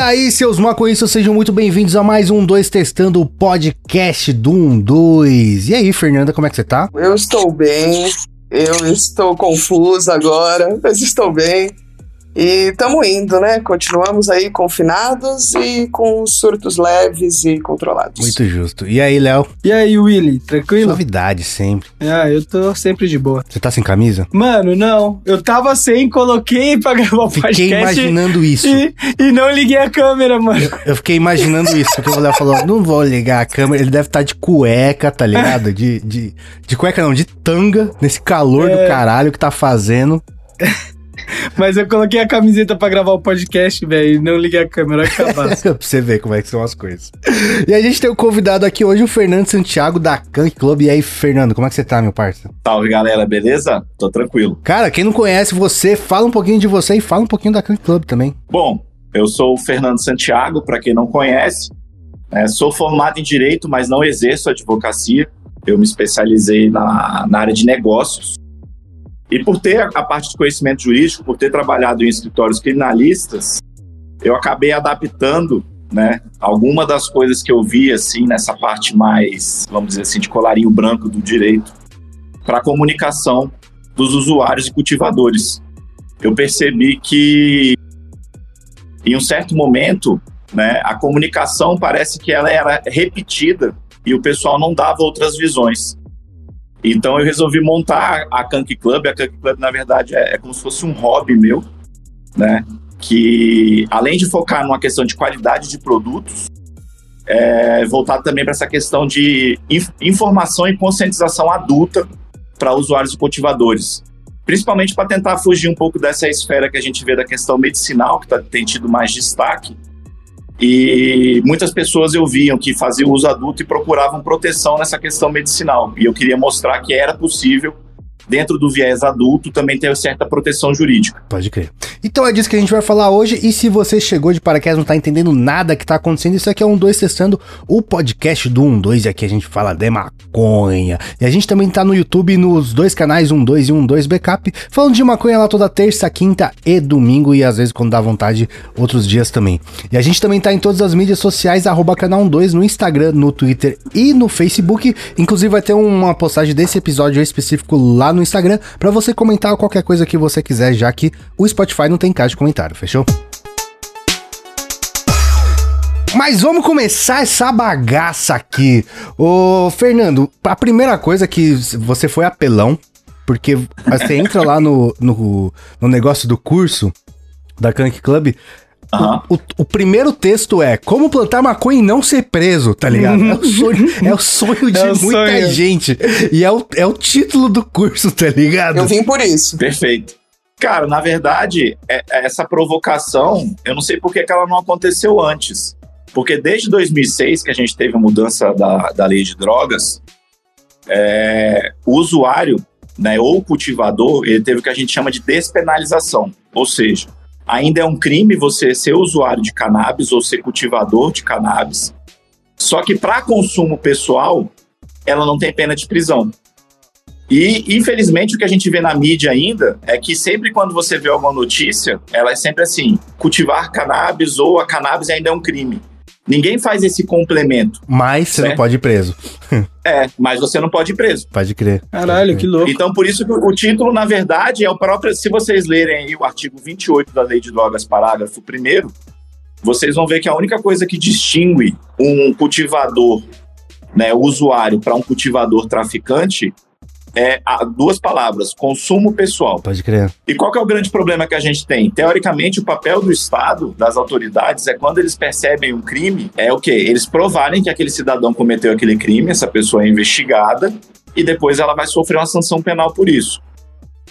aí, seus maconhistas, sejam muito bem-vindos a mais um 2 Testando o podcast do 1 2. E aí, Fernanda, como é que você tá? Eu estou bem, eu estou confusa agora, mas estou bem. E estamos indo, né? Continuamos aí confinados e com surtos leves e controlados. Muito justo. E aí, Léo? E aí, Willy, tranquilo? Novidade sempre. Ah, eu tô sempre de boa. Você tá sem camisa? Mano, não. Eu tava sem, coloquei pra gravar o podcast. Fiquei imaginando isso. E, e não liguei a câmera, mano. Eu, eu fiquei imaginando isso, porque o Léo falou, não vou ligar a câmera, ele deve estar tá de cueca, tá ligado? De, de, de cueca não, de tanga, nesse calor é... do caralho que tá fazendo. Mas eu coloquei a camiseta pra gravar o podcast, velho, não liguei a câmera, acabar. pra você ver como é que são as coisas. E a gente tem o um convidado aqui hoje, o Fernando Santiago, da Kank Club. E aí, Fernando, como é que você tá, meu parceiro? Salve, galera, beleza? Tô tranquilo. Cara, quem não conhece você, fala um pouquinho de você e fala um pouquinho da Kank Club também. Bom, eu sou o Fernando Santiago, para quem não conhece. É, sou formado em Direito, mas não exerço advocacia. Eu me especializei na, na área de negócios. E por ter a parte de conhecimento jurídico, por ter trabalhado em escritórios criminalistas, eu acabei adaptando né, alguma das coisas que eu vi assim nessa parte mais, vamos dizer assim, de colarinho branco do direito para a comunicação dos usuários e cultivadores. Eu percebi que em um certo momento, né, a comunicação parece que ela era repetida e o pessoal não dava outras visões. Então eu resolvi montar a Kank Club. A Kank Club, na verdade, é, é, como se fosse um hobby meu, né? Que além de focar numa questão de qualidade de produtos, é voltado também para essa questão de inf informação e conscientização adulta para usuários e cultivadores. Principalmente para tentar fugir um pouco dessa esfera que a gente vê da questão medicinal, que tá, tem tido mais destaque, e muitas pessoas eu viam que faziam uso adulto e procuravam proteção nessa questão medicinal. E eu queria mostrar que era possível dentro do viés adulto, também tem certa proteção jurídica. Pode crer. Então é disso que a gente vai falar hoje. E se você chegou de paraquedas não tá entendendo nada que tá acontecendo, isso aqui é um 2 testando o podcast do 1 2 e aqui a gente fala de maconha. E a gente também tá no YouTube nos dois canais 1 2 e 1 2 Backup, falando de maconha lá toda terça, quinta e domingo e às vezes quando dá vontade outros dias também. E a gente também tá em todas as mídias sociais canal 12 no Instagram, no Twitter e no Facebook. Inclusive vai ter uma postagem desse episódio específico lá no no Instagram para você comentar qualquer coisa que você quiser, já que o Spotify não tem caixa de comentário, fechou? Mas vamos começar essa bagaça aqui. Ô, Fernando, a primeira coisa que você foi apelão, porque você entra lá no, no, no negócio do curso da Kank Club, Uhum. O, o, primeiro texto é como plantar maconha e não ser preso, tá ligado? É o sonho, é o sonho de é o muita sonho. gente. E é o, é o título do curso, tá ligado? Eu vim por isso. Perfeito. Cara, na verdade, é, é essa provocação, eu não sei por que, que ela não aconteceu antes. Porque desde 2006, que a gente teve a mudança da, da lei de drogas, é, o usuário, né, ou o cultivador, ele teve o que a gente chama de despenalização. Ou seja, ainda é um crime você ser usuário de cannabis ou ser cultivador de cannabis. Só que para consumo pessoal, ela não tem pena de prisão. E, infelizmente, o que a gente vê na mídia ainda é que sempre quando você vê alguma notícia, ela é sempre assim: cultivar cannabis ou a cannabis ainda é um crime. Ninguém faz esse complemento. Mas você não pode ir preso. é, mas você não pode ir preso. Pode crer. Caralho, que louco. Então, por isso que o título, na verdade, é o próprio. Se vocês lerem aí o artigo 28 da Lei de Drogas, parágrafo 1, vocês vão ver que a única coisa que distingue um cultivador, né, usuário, para um cultivador traficante é duas palavras: consumo pessoal. Pode crer. E qual é o grande problema que a gente tem? Teoricamente, o papel do Estado, das autoridades, é quando eles percebem um crime, é o quê? Eles provarem que aquele cidadão cometeu aquele crime, essa pessoa é investigada, e depois ela vai sofrer uma sanção penal por isso.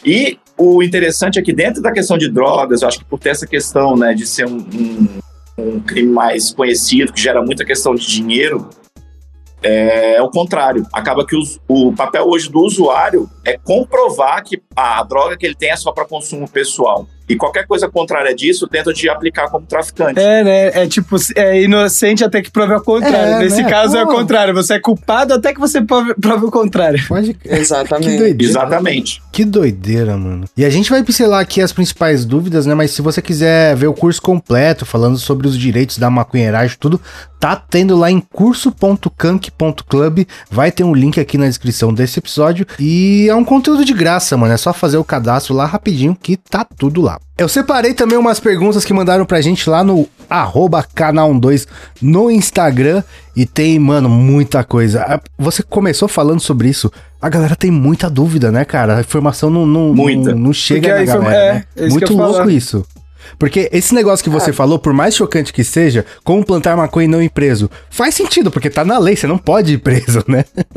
E o interessante é que dentro da questão de drogas, eu acho que por ter essa questão né, de ser um, um, um crime mais conhecido, que gera muita questão de dinheiro, é, é o contrário. Acaba que os, o papel hoje do usuário é comprovar que a droga que ele tem é só para consumo pessoal. E qualquer coisa contrária disso, tenta de aplicar como traficante. É, né? É tipo, é inocente até que prove o contrário. É, Nesse né? caso é o Pô. contrário. Você é culpado até que você prove, prove o contrário. Pode. Exatamente. Que doideira. Exatamente. Que doideira, mano. E a gente vai pincelar aqui as principais dúvidas, né? Mas se você quiser ver o curso completo, falando sobre os direitos da maconheiragem, tudo, tá tendo lá em curso.cank.club. Vai ter um link aqui na descrição desse episódio. E é um conteúdo de graça, mano. É só fazer o cadastro lá rapidinho que tá tudo lá. Eu separei também umas perguntas que mandaram pra gente lá no arroba canal12 no Instagram. E tem, mano, muita coisa. Ah, Você começou falando sobre isso. A galera tem muita dúvida, né, cara? A informação não, não, não, não chega Porque na informa- galera, é, né? é isso Muito louco falar. isso. Porque esse negócio que você falou, por mais chocante que seja, como plantar maconha e não ir preso, faz sentido, porque tá na lei, você não pode ir preso, né?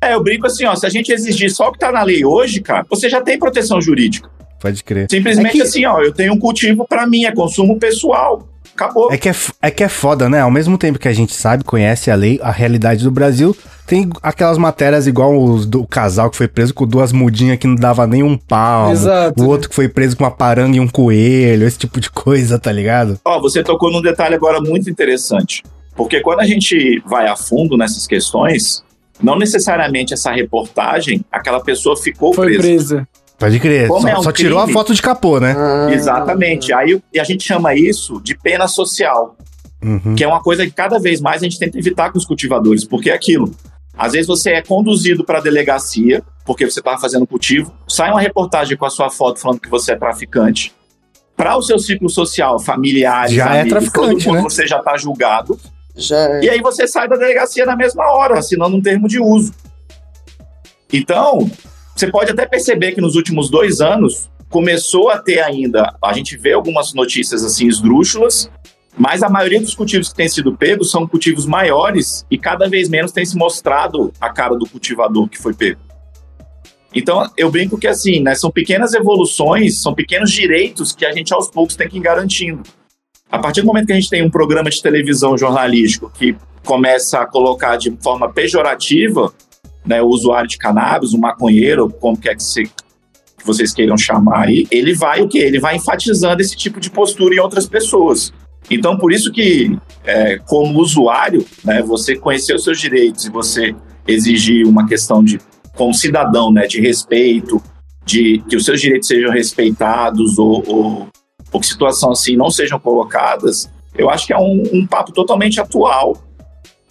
É, eu brinco assim, ó, se a gente exigir só o que tá na lei hoje, cara, você já tem proteção jurídica. Pode crer. Simplesmente É que- assim, ó, eu tenho um cultivo para mim, é consumo pessoal. Acabou. É que é, é que é foda, né? Ao mesmo tempo que a gente sabe, conhece a lei, a realidade do Brasil, tem aquelas matérias igual os do casal que foi preso com duas mudinhas que não dava nem um pau. Exato. O outro que foi preso com uma paranga e um coelho, esse tipo de coisa, tá ligado? Ó, você tocou num detalhe agora muito interessante. Porque quando a gente vai a fundo nessas questões, não necessariamente essa reportagem, aquela pessoa ficou Foi presa. presa. Pode crer. Como Só, é um só tirou a foto de capô, né? Ah, Exatamente. Aí o- e a gente chama isso de pena social, Uhum. que é uma coisa que cada vez mais a gente tenta evitar com os cultivadores, porque é aquilo. Às vezes você é conduzido para a delegacia, porque você estava fazendo cultivo, sai uma reportagem com a sua foto falando que você é traficante. Para o seu ciclo social, familiares, Já é amigos, traficante, todo mundo, né? você já está julgado. Já E aí você sai da delegacia na mesma hora, assinando um termo de uso. Então, você pode até perceber que nos últimos dois anos começou a ter ainda, a gente vê algumas notícias assim esdrúxulas, mas a maioria dos cultivos que têm sido pegos são cultivos maiores e cada vez menos tem se mostrado a cara do cultivador que foi pego. Então, eu brinco que assim, né, são pequenas evoluções, são pequenos direitos que a gente aos poucos tem que ir garantindo. A partir do momento que a gente tem um programa de televisão jornalístico que começa a colocar de forma pejorativa né, o usuário de cannabis, o maconheiro, como quer que, se, que vocês queiram chamar aí, ele vai o quê? Ele vai enfatizando esse tipo de postura em outras pessoas. Então, por isso que, é, como usuário, né, você conhecer os seus direitos e você exigir uma questão de, como cidadão, né, de respeito, de que os seus direitos sejam respeitados ou, ou, ou que situação assim não sejam colocadas, eu acho que é um, um papo totalmente atual,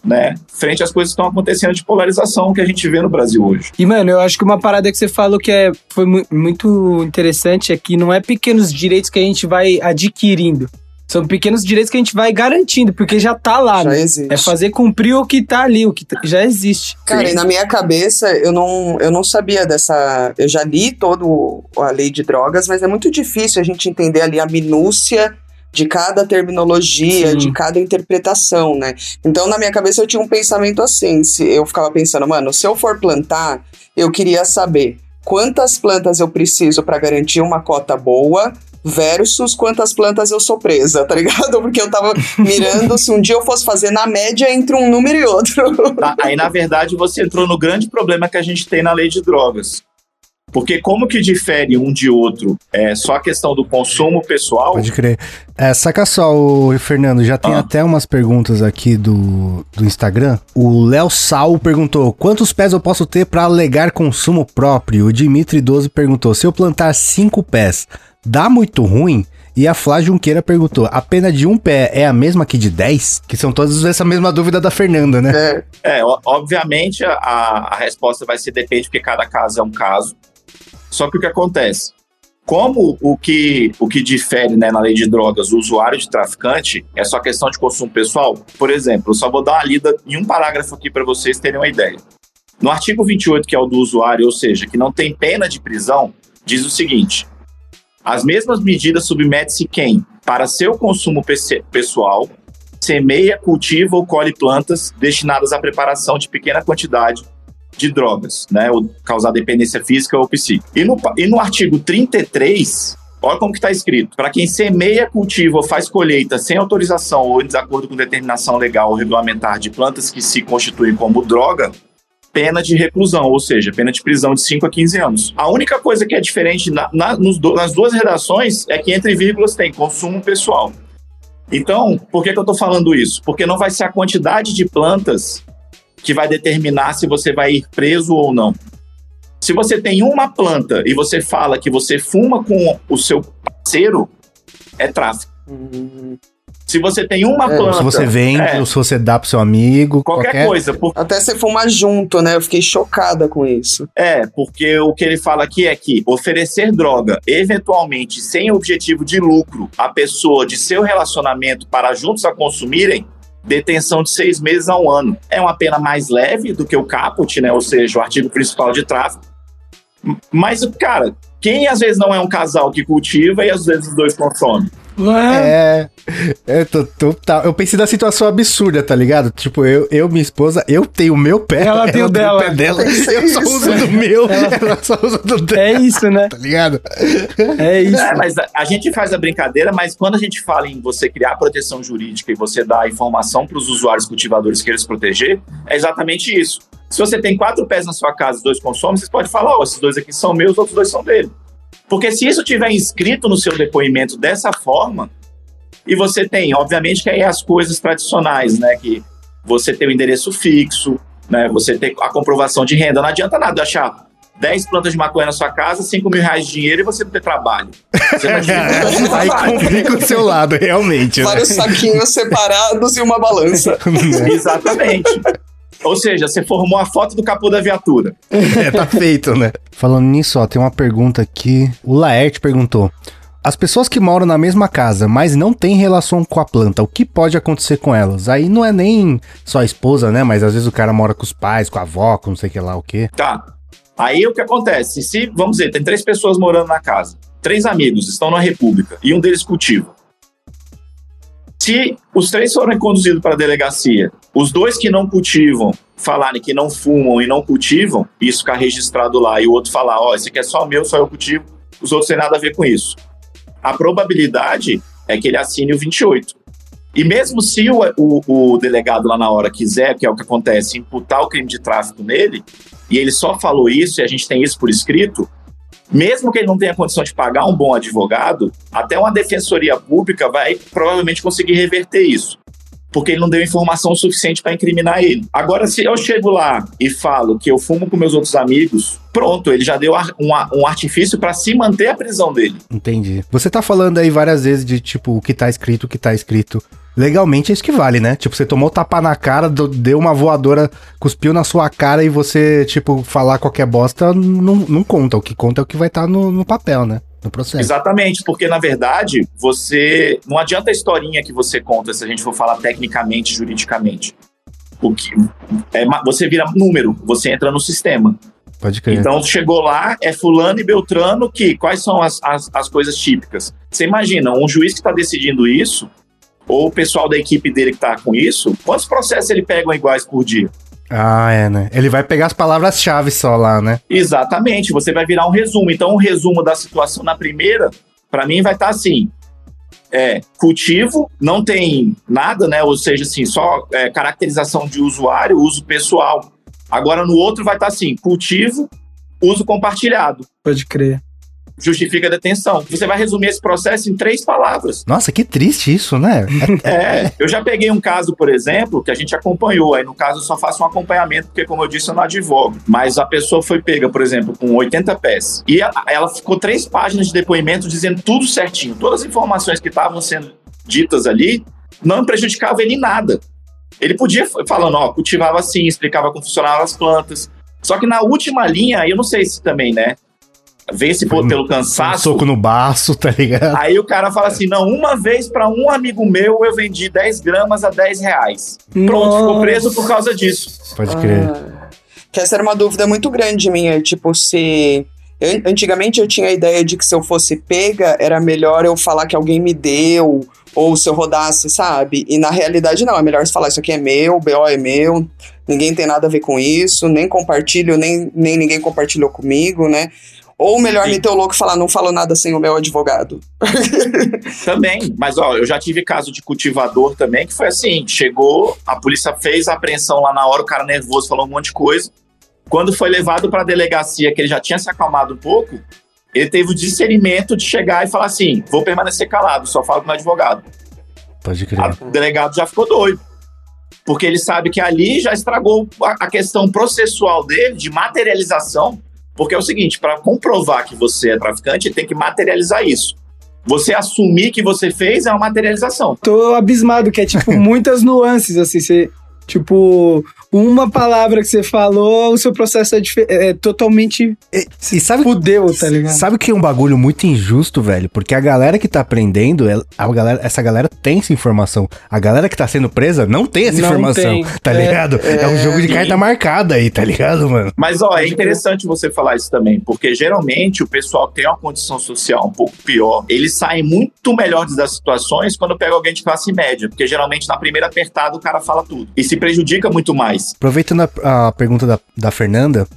né, frente às coisas que estão acontecendo de polarização que a gente vê no Brasil hoje. E, mano, eu acho que uma parada que você falou que é, foi mu- muito interessante é que não é pequenos direitos que a gente vai adquirindo. São pequenos direitos que a gente vai garantindo, porque já tá lá, já né? existe. É fazer cumprir o que tá ali, o que tá- já existe. Cara, e na minha cabeça, eu não, eu não sabia dessa. Eu já li todo a lei de drogas, mas é muito difícil a gente entender ali a minúcia de cada terminologia, Sim. de cada interpretação, né? Então, na minha cabeça, eu tinha um pensamento assim. Se eu ficava pensando, mano, se eu for plantar, eu queria saber quantas plantas eu preciso para garantir uma cota boa. Versus quantas plantas eu sou presa, tá ligado? Porque eu tava mirando se um dia eu fosse fazer na média entre um número e outro. Tá? Aí, na verdade, você entrou no grande problema que a gente tem na lei de drogas. Porque como que difere um de outro? É só a questão do consumo pessoal? Pode crer. É, saca só, o Fernando, já tem Ah. até umas perguntas aqui do, do Instagram. O Léo Sal perguntou: quantos pés eu posso ter para alegar consumo próprio? O Dimitri 12 perguntou: se eu plantar cinco pés, dá muito ruim? E a Flá Junqueira perguntou: a pena de um pé é a mesma que de 10? Que são todas essa mesma dúvida da Fernanda, né? É, É, obviamente a, a resposta vai ser depende, porque cada caso é um caso. Só que o que acontece? Como o que, o que difere né, na lei de drogas o usuário de traficante é só questão de consumo pessoal, por exemplo, eu só vou dar uma lida em um parágrafo aqui para vocês terem uma ideia. No artigo 28, que é o do usuário, ou seja, que não tem pena de prisão, diz o seguinte: as mesmas medidas submete-se quem, para seu consumo pessoal, semeia, cultiva ou colhe plantas destinadas à preparação de pequena quantidade de drogas, né, ou causar dependência física ou psíquica. E no, e no artigo 33, olha como que está escrito. Para quem semeia, cultiva ou faz colheita sem autorização ou em desacordo com determinação legal ou regulamentar de plantas que se constituem como droga, pena de reclusão, ou seja, pena de prisão de 5 a 15 anos. A única coisa que é diferente na, na, do, nas duas redações é que entre vírgulas tem consumo pessoal. Então, por que, que eu estou falando isso? Porque não vai ser a quantidade de plantas que vai determinar se você vai ir preso ou não. Se você tem uma planta e você fala que você fuma com o seu parceiro, é tráfico. Uhum. Se você tem uma é, planta. Se você vende, é, ou se você dá pro seu amigo. Qualquer, qualquer... coisa. Por... Até você fumar junto, né? Eu fiquei chocada com isso. É, porque o que ele fala aqui é que oferecer droga, eventualmente sem objetivo de lucro, a pessoa de seu relacionamento para juntos a consumirem, detenção de seis meses a um ano. É uma pena mais leve do que o caput, né? Ou seja, o artigo principal de tráfico. Mas, cara, quem às vezes não é um casal que cultiva e às vezes os dois consomem? É. É, total. Eu pensei na situação absurda, tá ligado? Tipo, eu, eu minha esposa, eu tenho o meu pé. Ela, ela tem o dela. pé dela. Eu só uso do meu. Ela, ela só usa do dela. É isso, né? Tá ligado? É isso. É, mas a, a, gente faz a brincadeira, mas quando a gente fala em você criar proteção jurídica e você dar informação para os usuários cultivadores que eles proteger, é exatamente isso. Se você tem quatro pés na sua casa e dois consomem, você pode falar, ó, oh, esses dois aqui são meus, os outros dois são dele. Porque se isso tiver inscrito no seu depoimento dessa forma, e você tem, obviamente, que aí as coisas tradicionais, né? Que você tem o endereço fixo, né? Você tem a comprovação de renda. Não adianta nada achar 10 plantas de maconha na sua casa, 5 mil reais de dinheiro e você não ter trabalho. Você vai Aí complica o seu lado, realmente. Né? Vários saquinhos separados e uma balança. Exatamente. Ou seja, você formou a foto do capô da viatura. É, tá feito, né? Falando nisso, ó, tem uma pergunta aqui. O Laerte perguntou: As pessoas que moram na mesma casa, mas não têm relação com a planta, o que pode acontecer com elas? Aí não é nem só a esposa, né? Mas às vezes o cara mora com os pais, com a avó, com não sei o que lá o quê. Tá. Aí o que acontece? Se, vamos dizer, tem três pessoas morando na casa, três amigos estão na República e um deles cultiva. Se os três forem conduzidos para a delegacia, os dois que não cultivam falarem que não fumam e não cultivam, isso ficar registrado lá, e o outro falar, ó, oh, esse aqui é só meu, só eu cultivo, os outros têm nada a ver com isso. A probabilidade é que ele assine o 28. E mesmo se o, o, o, delegado lá na hora quiser, que é o que acontece, imputar o crime de tráfico nele, e ele só falou isso e a gente tem isso por escrito, mesmo que ele não tenha condição de pagar um bom advogado, até uma defensoria pública vai provavelmente conseguir reverter isso. Porque ele não deu informação suficiente para incriminar ele. Agora, se eu chego lá e falo que eu fumo com meus outros amigos, pronto, ele já deu um, um artifício para se manter a prisão dele. Entendi. Você tá falando aí várias vezes de tipo o que tá escrito, o que tá escrito legalmente é isso que vale, né? Tipo, você tomou tapa na cara, deu uma voadora, cuspiu na sua cara e você, tipo, falar qualquer bosta não, não conta. O que conta é o que vai estar tá no, no papel, né? No processo. Exatamente, porque na verdade você. Não adianta a historinha que você conta se a gente for falar tecnicamente, juridicamente. O que, é, você vira número, você entra no sistema. Pode crer. Então chegou lá, é fulano e Beltrano que. Quais são as, as, as coisas típicas? Você imagina, um juiz que está decidindo isso, ou o pessoal da equipe dele que tá com isso, quantos processos ele pega iguais por dia? Ah, é, né? Ele vai pegar as palavras-chave só lá, né? Exatamente, você vai virar um resumo. Então, um resumo da situação na primeira, para mim, vai estar tá assim: é, cultivo, não tem nada, né? Ou seja, assim, só é, caracterização de usuário, uso pessoal. Agora, no outro, vai estar tá assim: cultivo, uso compartilhado. Pode crer justifica a detenção. Você vai resumir esse processo em três palavras. Nossa, que triste isso, né? é, eu já peguei um caso, por exemplo, que a gente acompanhou. Aí, no caso, eu só faço um acompanhamento, porque, como eu disse, eu não advogo. Mas a pessoa foi pega, por exemplo, com 80 pés. E ela, ela ficou três páginas de depoimento dizendo tudo certinho. Todas as informações que estavam sendo ditas ali não prejudicavam ele em nada. Ele podia, falando, ó, cultivava assim, explicava como funcionavam as plantas. Só que na última linha, eu não sei se também, né? Vence por, pelo cansaço. Um soco no baço, tá ligado? Aí o cara fala assim: não, uma vez para um amigo meu eu vendi 10 gramas a 10 reais. Pronto, Nossa. ficou preso por causa disso. Pode crer. Ah, que essa era uma dúvida muito grande minha, tipo, se. Eu, antigamente eu tinha a ideia de que se eu fosse pega, era melhor eu falar que alguém me deu, ou se eu rodasse, sabe? E na realidade não, é melhor você falar isso aqui é meu, o BO é meu, ninguém tem nada a ver com isso, nem compartilho, nem, nem ninguém compartilhou comigo, né? Ou melhor, Sim. meter o louco e falar, não falo nada sem o meu advogado. também, mas ó, eu já tive caso de cultivador também, que foi assim, chegou, a polícia fez a apreensão lá na hora, o cara nervoso falou um monte de coisa. Quando foi levado para a delegacia, que ele já tinha se acalmado um pouco, ele teve o discernimento de chegar e falar assim: vou permanecer calado, só falo com o advogado. Pode crer. O delegado já ficou doido. Porque ele sabe que ali já estragou a, a questão processual dele, de materialização. Porque é o seguinte: para comprovar que você é traficante, tem que materializar isso. Você assumir que você fez é uma materialização. Tô abismado, que é tipo muitas nuances, assim, você. Tipo, uma palavra que você falou, o seu processo é, dife- é totalmente E, e sabe, fudeu, tá ligado? sabe que é um bagulho muito injusto, velho? Porque a galera que tá aprendendo, ela- a galera, essa galera tem essa informação. A galera que tá sendo presa não tem essa Não informação, tem. tá É. ligado? É, um jogo de carta marcada aí, tá ligado, mano? Mas, ó, é interessante você falar isso também, porque geralmente o pessoal que tem uma condição social um pouco pior, eles saem muito melhores das situações quando pega alguém de classe média, porque geralmente na primeira apertada o cara fala tudo e se prejudica muito mais. Aproveitando a, a pergunta da, da Fernanda,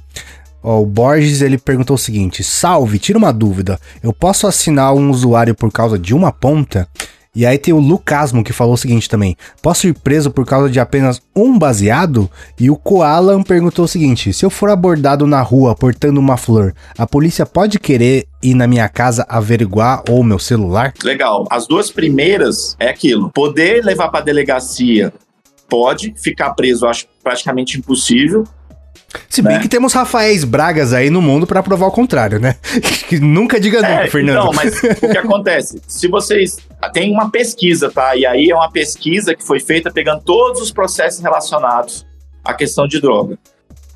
ó, o Borges ele perguntou o seguinte: Salve, tira uma dúvida. Eu posso assinar um usuário por causa de uma ponta? E aí tem o Lucasmo que falou o seguinte também: Posso ir preso por causa de apenas um baseado? E o Koalan perguntou o seguinte: Se eu for abordado na rua portando uma flor, a polícia pode querer ir na minha casa averiguar ou meu celular? Legal. As duas primeiras é aquilo. Poder levar para delegacia pode, ficar preso eu acho praticamente impossível. Se bem Né? que temos Rafaéis Bragas aí no mundo pra provar o contrário, né? Que nunca diga nunca, É, Fernando. então, mas o que acontece? Se vocês. Tem uma pesquisa, tá? E aí é uma pesquisa que foi feita pegando todos os processos relacionados à questão de droga.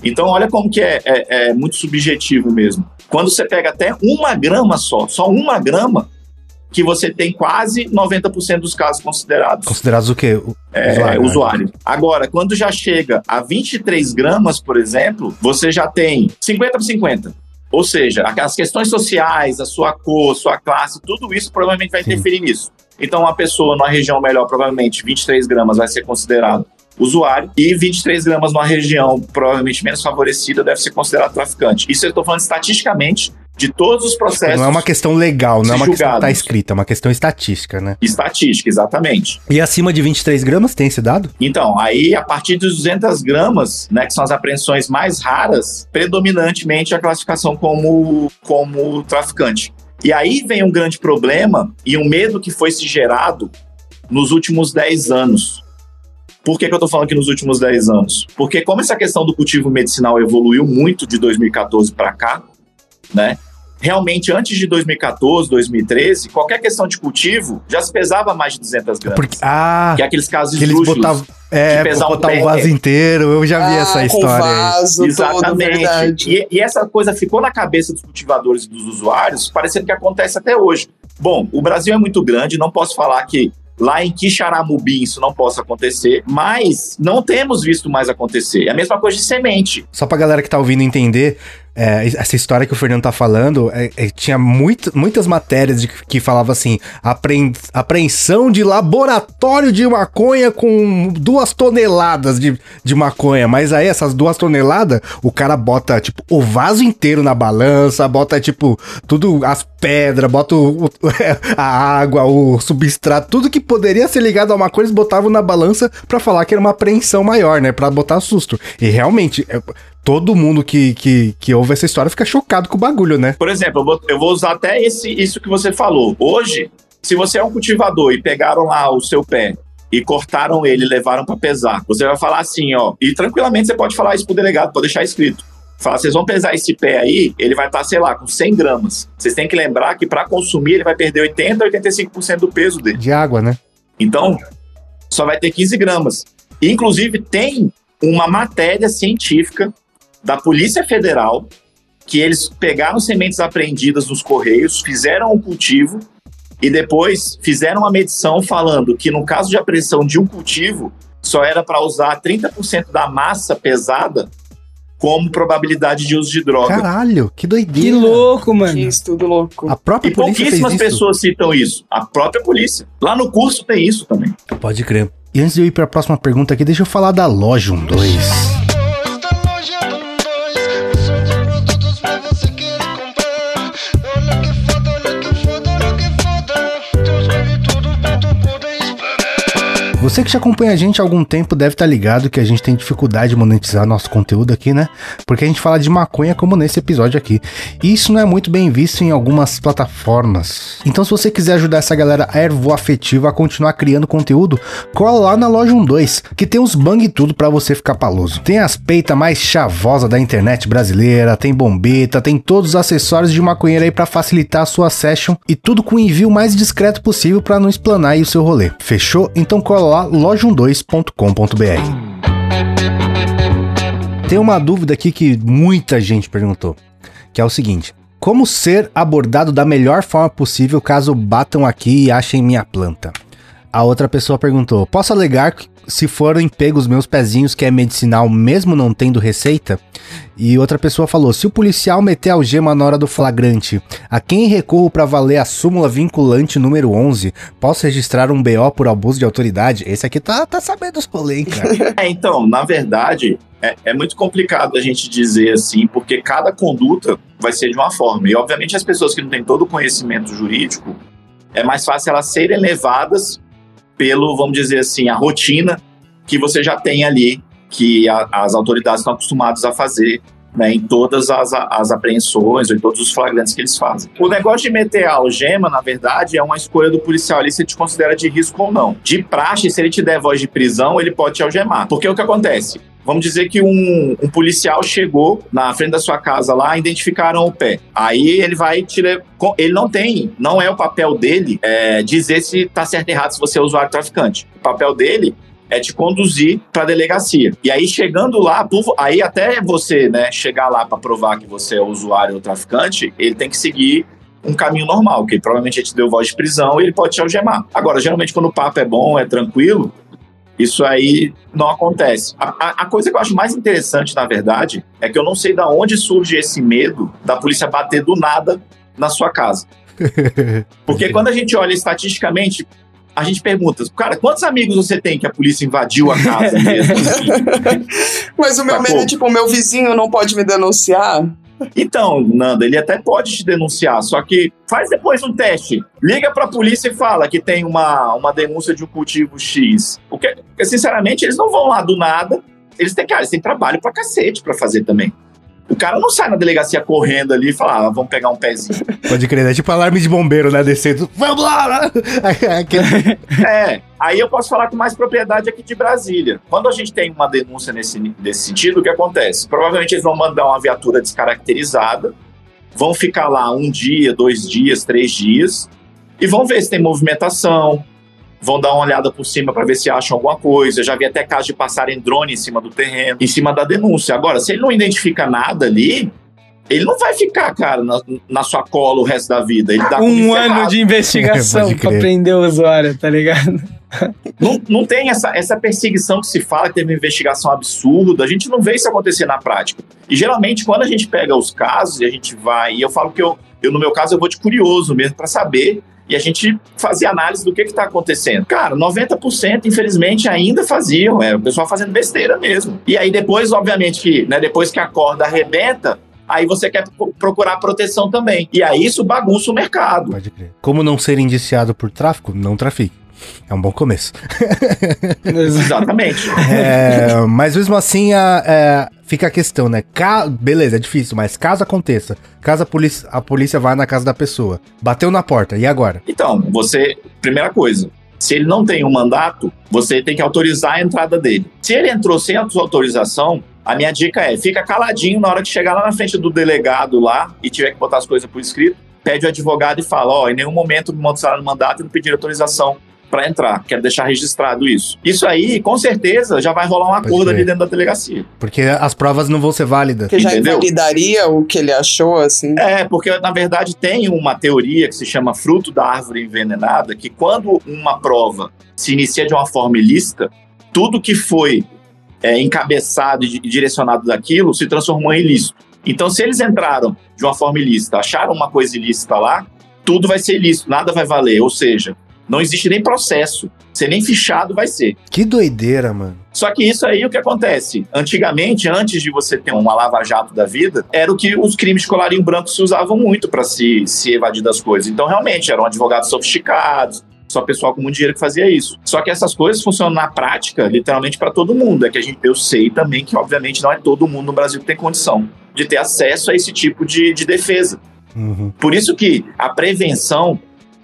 Então, olha como que é, é- é muito subjetivo mesmo. Quando você pega até uma grama só, só uma grama, que você tem quase 90% dos casos considerados Considerados o quê? O- é, Usuário, usuário, né? Agora, quando já chega a 23 gramas, por exemplo, você já tem 50 por 50. Ou seja, as questões sociais, a sua cor, sua classe, tudo isso provavelmente vai Sim. interferir nisso. Então, uma pessoa numa região melhor, provavelmente 23 gramas vai ser considerado usuário, e 23 gramas numa região provavelmente menos favorecida deve ser considerado traficante. Isso eu estou falando estatisticamente de todos os processos. Não é uma questão legal, não é uma questão que tá julgados. escrita, é uma questão estatística, né? Estatística, exatamente. E acima de 23 gramas tem esse dado? Então, aí a partir dos 200 gramas, né, que são as apreensões mais raras, predominantemente a classificação como, como traficante. E aí vem um grande problema e um medo que foi se gerado nos últimos 10 anos. Por que, que eu tô falando aqui nos últimos 10 anos? Porque como essa questão do cultivo medicinal evoluiu muito de 2014 para cá, né? Realmente, antes de 2014, 2013, qualquer questão de cultivo já se pesava mais de 200 gramas. Porque, ah, Que é aqueles casos que eles botavam, é, de pesar um botar pé. o vaso inteiro, eu já vi Ah, essa história vaso todo, Exatamente. verdade. E, e essa coisa ficou na cabeça dos cultivadores e dos usuários, parecendo que acontece até hoje. Bom, o Brasil é muito grande, não posso falar que lá em Quixaramubim isso não possa acontecer, mas não temos visto mais acontecer. É a mesma coisa de semente. Só pra galera que tá ouvindo entender, é, essa história que o Fernando tá falando, é, é, tinha muito, muitas matérias de, que falava assim, apre- apreensão de laboratório de maconha com duas toneladas de, de maconha, mas aí essas duas toneladas, o cara bota, tipo, o vaso inteiro na balança, bota, tipo, tudo, as pedras, bota o- o- a água, o substrato, tudo que poderia ser ligado a maconha, eles botavam na balança pra falar que era uma apreensão maior, né, pra botar susto. E realmente, é, todo mundo que, que, que ouve essa história fica chocado com o bagulho, né? Por exemplo, eu vou, eu vou usar até esse, isso que você falou. Hoje, se você é um cultivador e pegaram lá o seu pé e cortaram ele e levaram para pesar, você vai falar assim, ó, e tranquilamente você pode falar isso pro delegado, pode deixar escrito. Fala, vocês vão pesar esse pé aí, ele vai estar, sei lá, com 100 gramas. Vocês têm que lembrar que para consumir ele vai perder 80 a 85% do peso dele. De água, né? Então, só vai ter 15 gramas. Inclusive, tem uma matéria científica da Polícia Federal que eles pegaram sementes apreendidas nos correios, fizeram o cultivo e depois fizeram uma medição falando que no caso de apreensão de um cultivo, só era para usar 30% da massa pesada como probabilidade de uso de droga. Caralho, que Que doideira. louco, Que mano. estudo louco. A própria E polícia fez pouquíssimas isso. pessoas citam isso. A própria polícia. Lá no curso tem isso também. Pode crer. E antes de eu ir pra próxima pergunta aqui, deixa eu falar da loja 12. Você que já acompanha a gente há algum tempo deve estar ligado que a gente tem dificuldade de monetizar nosso conteúdo aqui, né? Porque a gente fala de maconha como nesse episódio aqui. E isso não é muito bem visto em algumas plataformas. Então, se você quiser ajudar essa galera ervoafetiva a continuar criando conteúdo, cola lá na loja 12, que tem uns bang e tudo para você ficar paloso. Tem as peitas mais chavosa da internet brasileira, tem bombeta, tem todos os acessórios de maconheiro aí para facilitar a sua session e tudo com o envio mais discreto possível para não explanar aí o seu rolê. Fechou? Então cola lá loja12.com.br. Tem uma dúvida aqui que muita gente perguntou, que é o seguinte: como ser abordado da melhor forma possível caso batam aqui e achem minha planta? A outra pessoa perguntou: posso alegar se forem pegos meus pezinhos que é medicinal mesmo não tendo receita? E outra pessoa falou: se o policial meter algema na hora do flagrante, a quem recorro para valer a súmula vinculante número 11, posso registrar um BO por abuso de autoridade? Esse aqui tá, tá sabendo os rolês, cara. É, então, na verdade, é, é muito complicado a gente dizer assim, porque cada conduta vai ser de uma forma. E, obviamente, as pessoas que não têm todo o conhecimento jurídico, é mais fácil elas serem levadas pelo, vamos dizer assim, a rotina que você já tem ali, que a- as autoridades estão acostumadas a fazer né, em todas as, as apreensões ou em todos os flagrantes que eles fazem. O negócio de meter a algema, na verdade, é uma escolha do policial ali se ele te considera de risco ou não. De praxe, se ele te der voz de prisão, ele pode te algemar. Porque o que acontece? Vamos dizer que um, um policial chegou na frente da sua casa lá, identificaram o pé. Aí ele vai co- Ele não tem, não é o papel dele é, dizer se tá certo ou errado se você é usuário traficante. O papel dele é te conduzir para delegacia. E aí chegando lá, aí até você, né, chegar lá para provar que você é usuário ou traficante, ele tem que seguir um caminho normal, que provavelmente ele te deu voz de prisão e ele pode te algemar. Agora, geralmente quando o papo é bom, é tranquilo, isso aí não acontece. A, a- a coisa que eu acho mais interessante, na verdade, é que eu não sei da onde surge esse medo da polícia bater do nada na sua casa. Porque quando a gente olha estatisticamente, a gente pergunta, cara, quantos amigos você tem que a polícia invadiu a casa mesmo? Mas o meu Sacou? medo é tipo, o meu vizinho não pode me denunciar. Então, Nanda, ele até pode te denunciar, só que faz depois um teste. Liga pra polícia e fala que tem uma, uma denúncia de um cultivo X. Porque, sinceramente, eles não vão lá do nada. Eles têm, cara, eles têm trabalho pra cacete pra fazer também. O cara não sai na delegacia correndo ali e fala, ah, vamos pegar um pezinho. Pode crer, é tipo alarme de bombeiro, né? Descendo. Vamos lá! Aquele- É, aí eu posso falar com mais propriedade aqui de Brasília. Quando a gente tem uma denúncia nesse, nesse sentido, o que acontece? Provavelmente eles vão mandar uma viatura descaracterizada, vão ficar lá um dia, dois dias, três dias, e vão ver se tem movimentação, vão dar uma olhada por cima para ver se acham alguma coisa. Eu já vi até casos de passarem drone em cima do terreno, em cima da denúncia. Agora, se ele não identifica nada ali, ele não vai ficar, cara, na, na sua cola o resto da vida. Ele dá Um como ano de investigação pra prender o usuário, tá ligado? Não, não tem essa, essa perseguição que se fala, que teve uma investigação absurda, a gente não vê isso acontecer na prática. E geralmente, quando a gente pega os casos e a gente vai, e eu falo que eu, eu no meu caso, eu vou de curioso mesmo para saber, e a gente fazia análise do que está acontecendo. Cara, 90% infelizmente ainda faziam, é o pessoal fazendo besteira mesmo. E aí depois, obviamente, que né, depois que a corda arrebenta, aí você quer pro- procurar proteção também. E aí isso bagunça o mercado. Pode crer. Como não ser indiciado por tráfico? Não trafique. É um bom começo. Exatamente. É, mas mesmo assim, a- é, fica a questão, né? Ca- Beleza, é difícil, mas caso aconteça, caso a polícia, a polícia vá na casa da pessoa, bateu na porta, e agora? Então, você, primeira coisa, se ele não tem um mandato, você tem que autorizar a entrada dele. Se ele entrou sem a sua autorização, a minha dica é, fica caladinho na hora que chegar lá na frente do delegado lá e tiver que botar as coisas por escrito, pede o advogado e fala, ó, em nenhum momento me mostraram o mandato e não pediram autorização para entrar. Quero deixar registrado isso. Isso aí, com certeza, já vai rolar um acordo ali dentro da delegacia. Porque as provas não vão ser válidas. Que já Entendeu? invalidaria o que ele achou, assim. É, porque na verdade tem uma teoria que se chama fruto da árvore envenenada, que quando uma prova se inicia de uma forma ilícita, tudo que foi é, encabeçado e di- direcionado daquilo se transformou em ilícito. Então, se eles entraram de uma forma ilícita, acharam uma coisa ilícita lá, tudo vai ser ilícito, nada vai valer. Ou seja, não existe nem processo, ser nem fichado vai ser. Que doideira, mano. Só que isso aí o que acontece? Antigamente, antes de você ter uma lava-jato da vida, era o que os crimes de colarinho branco se usavam muito para se, se evadir das coisas. Então, realmente, eram advogados sofisticados, só pessoal com muito dinheiro que fazia isso. Só que essas coisas funcionam na prática, literalmente, para todo mundo. É que a gente, eu sei também que, obviamente, não é todo mundo no Brasil que tem condição de ter acesso a esse tipo de, de defesa. Uhum. Por isso que a prevenção,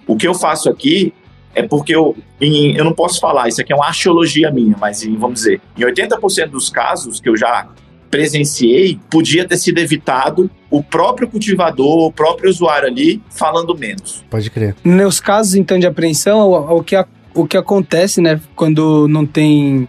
o que eu faço aqui é porque eu, em- eu não posso falar, isso aqui é uma arqueologia minha, mas em, vamos dizer, em 80% dos casos que eu já presenciei, podia ter sido evitado o próprio cultivador, o próprio usuário ali falando menos. Pode crer. Nos casos, então, de apreensão, o, o que, a- o que acontece, né, quando não tem...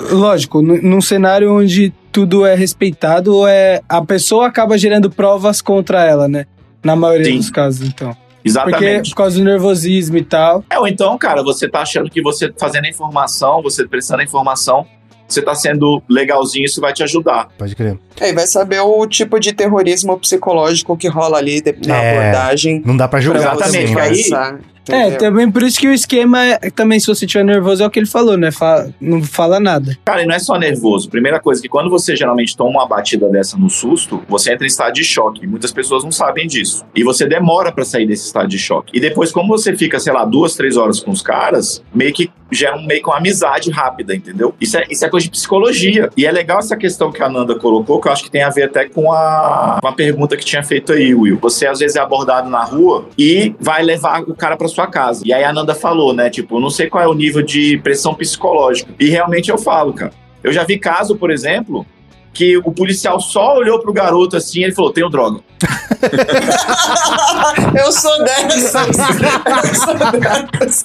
Lógico, nu- num cenário onde tudo é respeitado, é, a pessoa acaba gerando provas contra ela, né? Na maioria Sim. dos casos, então. Porque Exatamente. por causa do nervosismo e tal. É, ou então, cara, você tá achando que você fazendo a informação, você prestando a informação, você tá sendo legalzinho, isso vai te ajudar. Pode crer. É, e vai saber o tipo de terrorismo psicológico que rola ali na É, abordagem. Não dá pra julgar pra também. aí- pensar, É, também por isso que o esquema é também, se você estiver nervoso, é o que ele falou, né? Fa- não fala nada. Cara, e não é só nervoso. Primeira coisa que quando você geralmente toma uma batida dessa no susto, você entra em estado de choque. Muitas pessoas não sabem disso. E você demora pra sair desse estado de choque. E depois, como você fica, sei lá, duas, três horas com os caras, meio que gera um, meio que uma amizade rápida, entendeu? Isso é, isso é coisa de psicologia. E é legal essa questão que a Nanda colocou, que eu acho que tem a ver até com a, com a pergunta que tinha feito aí, Will. Você às vezes é abordado na rua e vai levar o cara pra sua casa. E aí a Nanda falou, né? Tipo, não sei qual é o nível de pressão psicológica. E realmente eu falo, cara. Eu já vi caso, por exemplo, que o policial só olhou pro garoto assim e ele falou: tenho droga. Eu sou dessas! Eu sou dessas!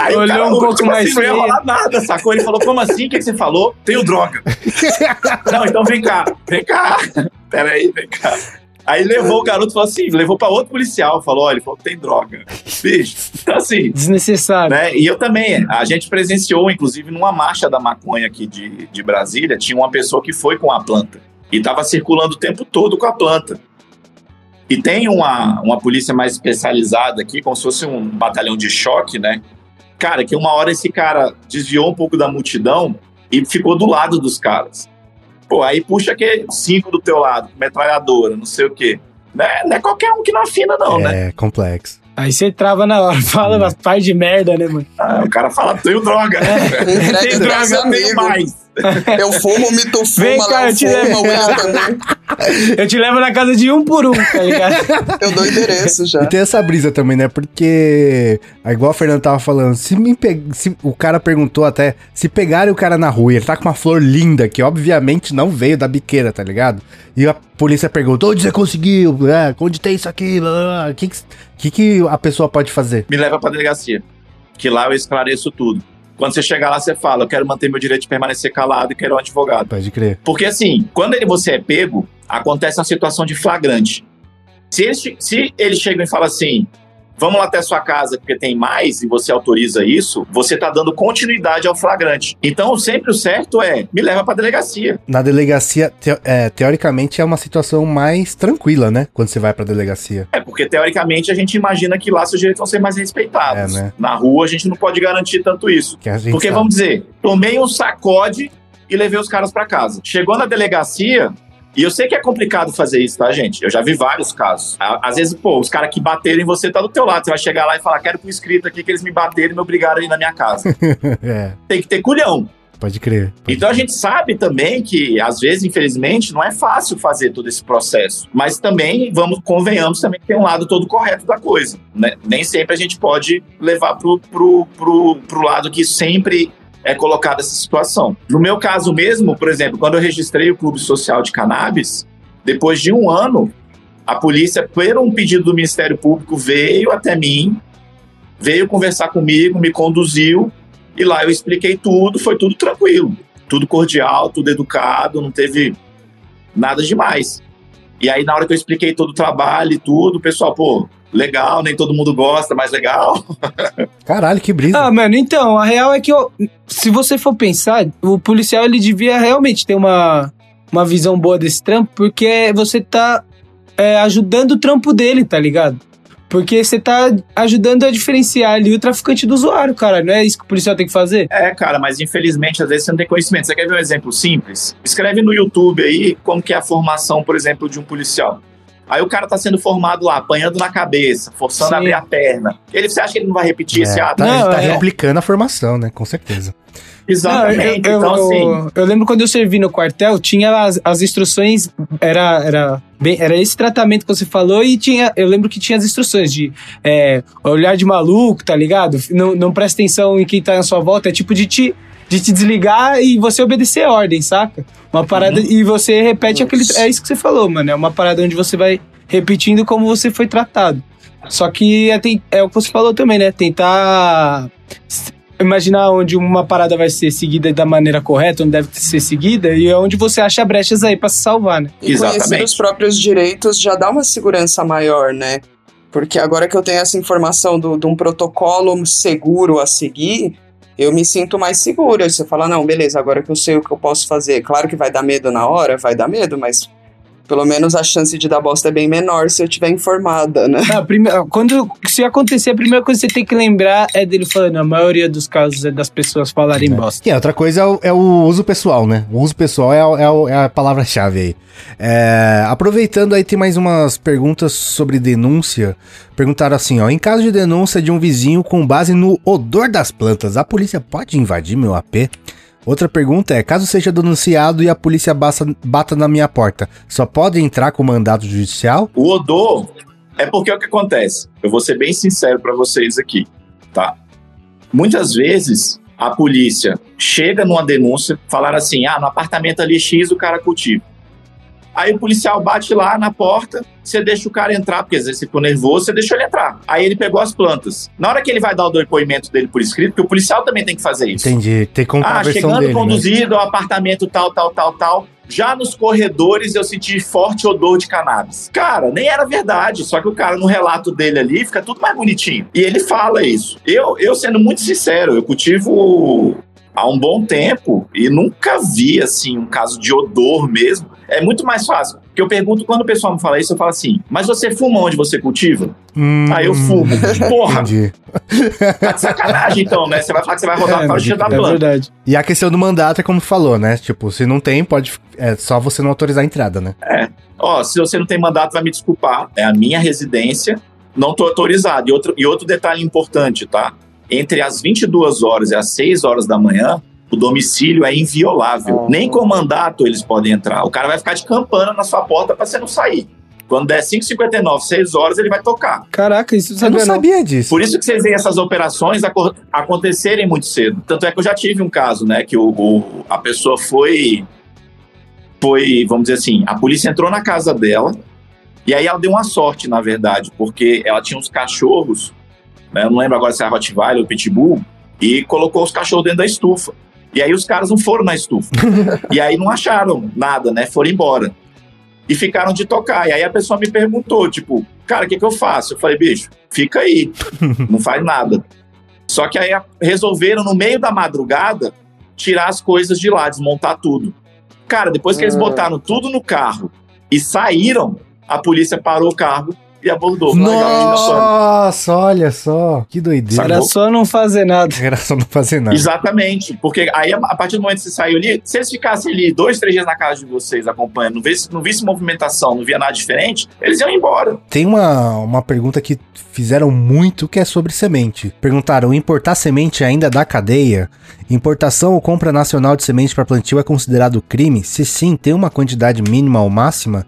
Aí Olhou um o- pouco mais assim, não ia rolar nada, sacou? Ele falou: como assim? O que, que você falou? Tenho droga. não, então vem cá, vem cá. Peraí, vem cá. Aí levou o garoto, falou assim, levou pra outro policial, falou, olha, ele falou, tem droga. Bicho, então assim, Desnecessário. né? E eu também, a gente presenciou, inclusive, numa marcha da maconha aqui de, de Brasília, tinha uma pessoa que foi com a planta e estava circulando o tempo todo com a planta. E tem uma, uma polícia mais especializada aqui, como se fosse um batalhão de choque, né? Cara, que uma hora esse cara desviou um pouco da multidão e ficou do lado dos caras. Pô, aí puxa que cinco do teu lado, metralhadora, não sei o quê. Né? Não é qualquer um que não afina, não, né? É complexo. Aí você trava na hora, fala umas par de merda, né, mano? Ah, o cara fala, tenho droga. Entrega Tem pros droga, tenho mais. Eu fumo, o Mito Vem fuma, cá, Léo eu te fuma, levo. também. Eu te levo na casa de um por um, tá ligado? Eu dou endereço já. E tem essa brisa também, né? Porque, é igual a Fernanda tava falando, se, me pe... se o cara perguntou até, se pegarem o cara na rua e ele tá com uma flor linda, que obviamente não veio da biqueira, tá ligado? E a polícia perguntou, onde você conseguiu? É, onde tem isso aqui? O que, que, que, que a pessoa pode fazer? Me leva pra delegacia. Que lá eu esclareço tudo. Quando você chegar lá, você fala, eu quero manter meu direito de permanecer calado e quero um advogado. Pode crer. Porque assim, quando ele, você é pego, acontece uma situação de flagrante. Se ele, se ele chega e fala assim, vamos lá até sua casa porque tem mais e você autoriza isso, você tá dando continuidade ao flagrante. Então, sempre o certo é, me leva pra delegacia. Na delegacia, teo- é, teoricamente, é uma situação mais tranquila, né? Quando você vai pra delegacia. É porque, teoricamente, a gente imagina que lá seus direitos vão ser mais respeitados. É, né? Na rua, a gente não pode garantir tanto isso. Porque, sabe. vamos dizer, tomei um sacode e levei os caras pra casa. Chegou na delegacia, e eu sei que é complicado fazer isso, tá, gente? Eu já vi vários casos. Às vezes, pô, os caras que bateram em você tá do teu lado. Você vai chegar lá e falar, quero por escrito aqui que eles me bateram e me obrigaram a ir na minha casa. é, Tem que ter culhão. pode crer. Pode Então a gente sabe também que, às vezes, infelizmente, não é fácil fazer todo esse processo. Mas também, vamos, convenhamos também que tem um lado todo correto da coisa. né? Nem sempre a gente pode levar pro, pro, pro, pro lado que sempre é colocada essa situação. No meu caso mesmo, por exemplo, quando eu registrei o Clube Social de Cannabis, depois de um ano, a polícia, por um pedido do Ministério Público, veio até mim, veio conversar comigo, me conduziu, e lá eu expliquei tudo, foi tudo tranquilo. Tudo cordial, tudo educado, não teve nada demais. E aí, na hora que eu expliquei todo o trabalho e tudo, o pessoal, pô, legal, nem todo mundo gosta, mas legal. Caralho, que brisa. Ah, mano, então, a real é que ó, se você for pensar, o policial ele devia realmente ter uma, uma visão boa desse trampo, porque você tá é, ajudando o trampo dele, tá ligado? Porque você tá ajudando a diferenciar ali o traficante do usuário, cara. Não é isso que o policial tem que fazer? É, cara, mas infelizmente às vezes você não tem conhecimento. Você quer ver um exemplo simples? Escreve no YouTube aí como que é a formação, por exemplo, de um policial. Aí o cara tá sendo formado lá, apanhando na cabeça, forçando Sim. a abrir a perna. Ele, você acha que ele não vai repetir esse É, ato? tá, Não, ele tá é. replicando a formação, né? Com certeza. Exatamente. Não, eu, então, eu- assim, eu- eu lembro quando eu servi no quartel, tinha as, as instruções, era, era, bem, era esse tratamento que você falou e tinha, eu lembro que tinha as instruções de é, olhar de maluco, tá ligado? Não, não presta atenção em quem tá na sua volta, é tipo de te, de te desligar e você obedecer a ordem, saca? Uma parada, e você repete aquele, é isso que você falou, mano, é uma parada onde você vai repetindo como você foi tratado. Só que é, é o que você falou também, né? Tentar imaginar onde uma parada vai ser seguida da maneira correta, onde deve ser seguida, e é onde você acha brechas aí pra se salvar, né? E conhecer Exatamente. os próprios direitos já dá uma segurança maior, né? Porque agora que eu tenho essa informação do- de um protocolo seguro a seguir, eu me sinto mais segura. Você fala, não, beleza, agora que eu sei o que eu posso fazer. Claro que vai dar medo na hora, vai dar medo, mas pelo menos a chance de dar bosta é bem menor se eu estiver informada, né? A prime- quando se acontecer, a primeira coisa que você tem que lembrar é dele falando, a maioria dos casos é das pessoas falarem bosta. Que é, outra coisa é o, é o uso pessoal, né? O uso pessoal é, o- é é a palavra-chave aí. É, aproveitando aí, tem mais umas perguntas sobre denúncia. Perguntaram assim, ó. Em caso de denúncia de um vizinho com base no odor das plantas, a polícia pode invadir meu AP? Outra pergunta é, caso seja denunciado e a polícia basta- bata na minha porta, só pode entrar com mandado judicial? o odor é porque é o que acontece. Eu vou ser bem sincero pra vocês aqui, tá? Muitas vezes a polícia chega numa denúncia, falar assim: ah, no apartamento ali X o cara cultiva. Aí o policial bate lá na porta, você deixa o cara entrar, porque às vezes você ficou nervoso, você deixou ele entrar. Aí ele pegou as plantas. Na hora que ele vai dar o depoimento dele por escrito, porque o policial também tem que fazer isso. Entendi, tem que contar Ah, a versão chegando dele, né? conduzido ao apartamento tal, tal, tal, tal. Já nos corredores eu senti forte odor de cannabis. Cara, nem era verdade, só que o cara no relato dele ali fica tudo mais bonitinho. E ele fala isso. Eu, eu sendo muito sincero, eu cultivo há um bom tempo e nunca vi assim um caso de odor mesmo. É muito mais fácil. Porque eu pergunto quando o pessoal me fala isso, eu falo assim: "Mas você fuma onde você cultiva?" Hum, Aí eu fumo. Porra, Entendi. tá de sacanagem então, né? Você vai falar que você vai rodar É, para o da é planta. verdade. E a questão do mandato é como falou, né? Tipo, se não tem, pode. É só você não autorizar a entrada, né? Ó, se você não tem mandato, vai me desculpar. É a minha residência, não tô autorizado. E outro, e outro detalhe importante, tá? Entre as 22 horas e as 6 horas da manhã, o domicílio é inviolável. Ah. Nem com mandato eles podem entrar. O cara vai ficar de campana na sua porta pra você não sair. Quando der 5h59, 6 horas, ele vai tocar. Caraca, isso eu Eu não sabia não. sabia disso. Por isso que vocês veem essas operações aco- acontecerem muito cedo. Tanto é que eu já tive um caso, né? Que o, o- a pessoa foi. Foi, vamos dizer assim, a polícia entrou na casa dela. E aí ela deu uma sorte, na verdade, porque ela tinha uns cachorros, né, eu não lembro agora se é Rottweiler ou Pitbull, e colocou os cachorros dentro da estufa. E aí os caras não foram na estufa. e aí não acharam nada, né? Foram embora. E ficaram de tocar. E aí a pessoa me perguntou, tipo, cara, o que, que eu faço? Eu falei, bicho, fica aí, não faz nada. Só que aí resolveram, no meio da madrugada, tirar as coisas de lá, desmontar tudo. Cara, depois que eles Ah. botaram tudo no carro e saíram, a polícia parou o carro e abordou. Nossa, olha só. Que doideira. Era só não fazer nada. Era só não fazer nada. Exatamente, porque aí a partir do momento que você saiu ali, se eles ficassem ali dois, três dias na casa de vocês acompanhando, não visse, não visse movimentação, não via nada diferente, eles iam embora. Tem uma, uma pergunta que fizeram muito que é sobre semente. Perguntaram: importar semente ainda dá cadeia? Importação ou compra nacional de semente para plantio é considerado crime? Se sim, tem uma quantidade mínima ou máxima?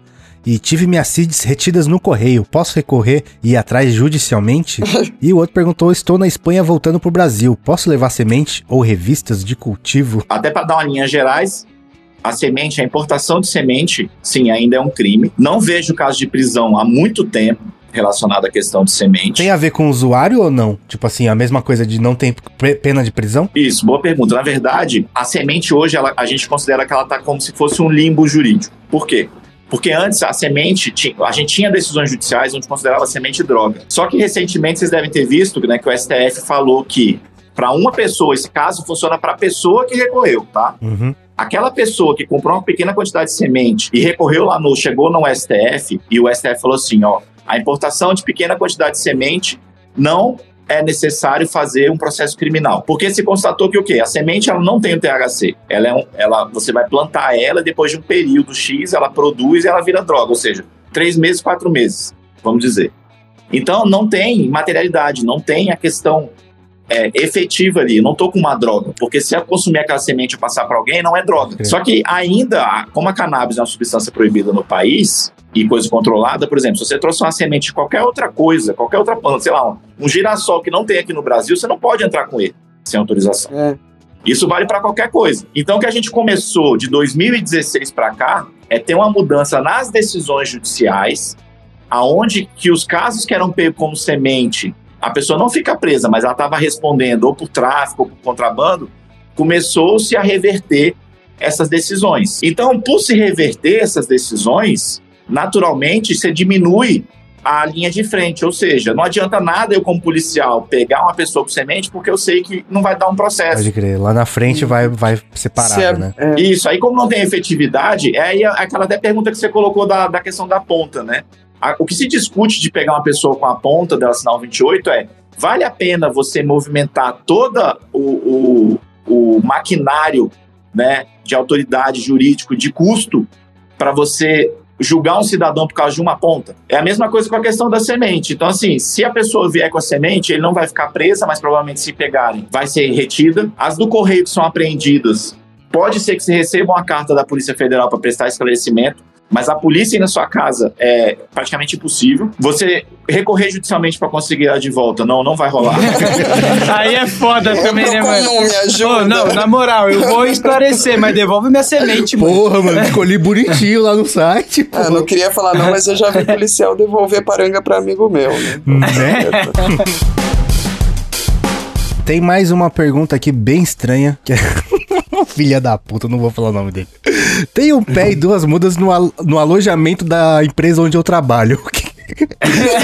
E tive minhas seeds retidas no correio. Posso recorrer e ir atrás judicialmente? e o outro perguntou: Estou na Espanha voltando pro Brasil. Posso levar semente ou revistas de cultivo? Até para dar uma linha gerais, a semente, a importação de semente, sim, ainda é um crime. Não vejo caso de prisão há muito tempo relacionado à questão de semente. Tem a ver com o usuário ou não? Tipo assim, a mesma coisa de não tem pre- pena de prisão? Isso, boa pergunta. Na verdade, a semente hoje, ela- a gente considera que ela está como se fosse um limbo jurídico. Por quê? Porque antes a semente, ti- a gente tinha decisões judiciais onde considerava a semente droga. Só que recentemente vocês devem ter visto né, que o STF falou que para uma pessoa, esse caso funciona para a pessoa que recorreu, tá? Uhum. Aquela pessoa que comprou uma pequena quantidade de semente e recorreu lá no, chegou no STF e o STF falou assim, ó, a importação de pequena quantidade de semente não é necessário fazer um processo criminal. Porque se constatou que o quê? A semente ela não tem o THC. Ela é um, ela, você vai plantar ela depois de um período X ela produz e ela vira droga. Ou seja, três meses, quatro meses, vamos dizer. Então não tem materialidade, não tem a questão é, efetiva ali. Eu não tô com uma droga, porque se eu consumir aquela semente e passar para alguém, não é droga. Sim. Só que ainda, como a cannabis é uma substância proibida no país e coisa controlada, por exemplo, se você trouxe uma semente de qualquer outra coisa, qualquer outra planta, sei lá, um, um girassol que não tem aqui no Brasil, você não pode entrar com ele sem autorização. É. Isso vale para qualquer coisa. Então, o que a gente começou de 2016 para cá é ter uma mudança nas decisões judiciais, aonde que os casos que eram pegos como semente, a pessoa não fica presa, mas ela estava respondendo ou por tráfico ou por contrabando, começou-se a reverter essas decisões. Então, por se reverter essas decisões, naturalmente você diminui a linha de frente, ou seja, não adianta nada eu como policial pegar uma pessoa com semente porque eu sei que não vai dar um processo. Pode crer. Lá na frente vai, vai separado, Se é- né? é. Isso, aí como não tem efetividade, é aí aquela até pergunta que você colocou da, da questão da ponta, né? A- o que se discute de pegar uma pessoa com a ponta dela sinal 28 é, vale a pena você movimentar toda o, o, o maquinário né, de autoridade jurídico de custo para você julgar um cidadão por causa de uma ponta. É a mesma coisa com a questão da semente. Então, assim, se a pessoa vier com a semente, ele não vai ficar presa, mas provavelmente se pegarem, vai ser retida. As do correio que são apreendidas, pode ser que você receba uma carta da Polícia Federal para prestar esclarecimento, mas a polícia ir na sua casa é praticamente impossível. Você recorrer judicialmente para conseguir ela de volta, não, não vai rolar. Aí é foda Eu também, né, mano? não me ajuda. Ô, não, na moral, eu vou esclarecer, mas devolve minha semente, mano. Porra, mano, escolhi bonitinho lá no site. Ah, não queria falar não, mas eu já vi policial devolver paranga pra amigo meu, né? Né? Tem mais uma pergunta aqui bem estranha. Que é... Filha da puta, não vou falar o nome dele. Tem um pé e duas mudas no, al- no alojamento da empresa onde eu trabalho. O que- Se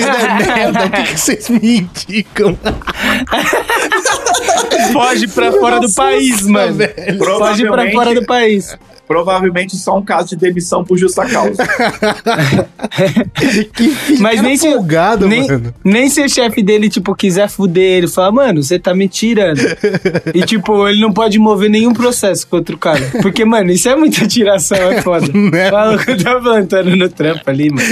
der merda, o que, que vocês me indicam? Foge pra fora do país, mano. Foge pra fora do país. Provavelmente só um caso de demissão por justa causa. Que Mas nem se- folgado, Nem, mano. nem se o chefe dele, tipo, quiser fuder ele, fala, mano, você tá me tirando. e, tipo, ele não pode mover nenhum processo contra o cara. Porque, mano, isso é muita tiração, é foda. Né? O maluco tá plantando no trampo ali, mano.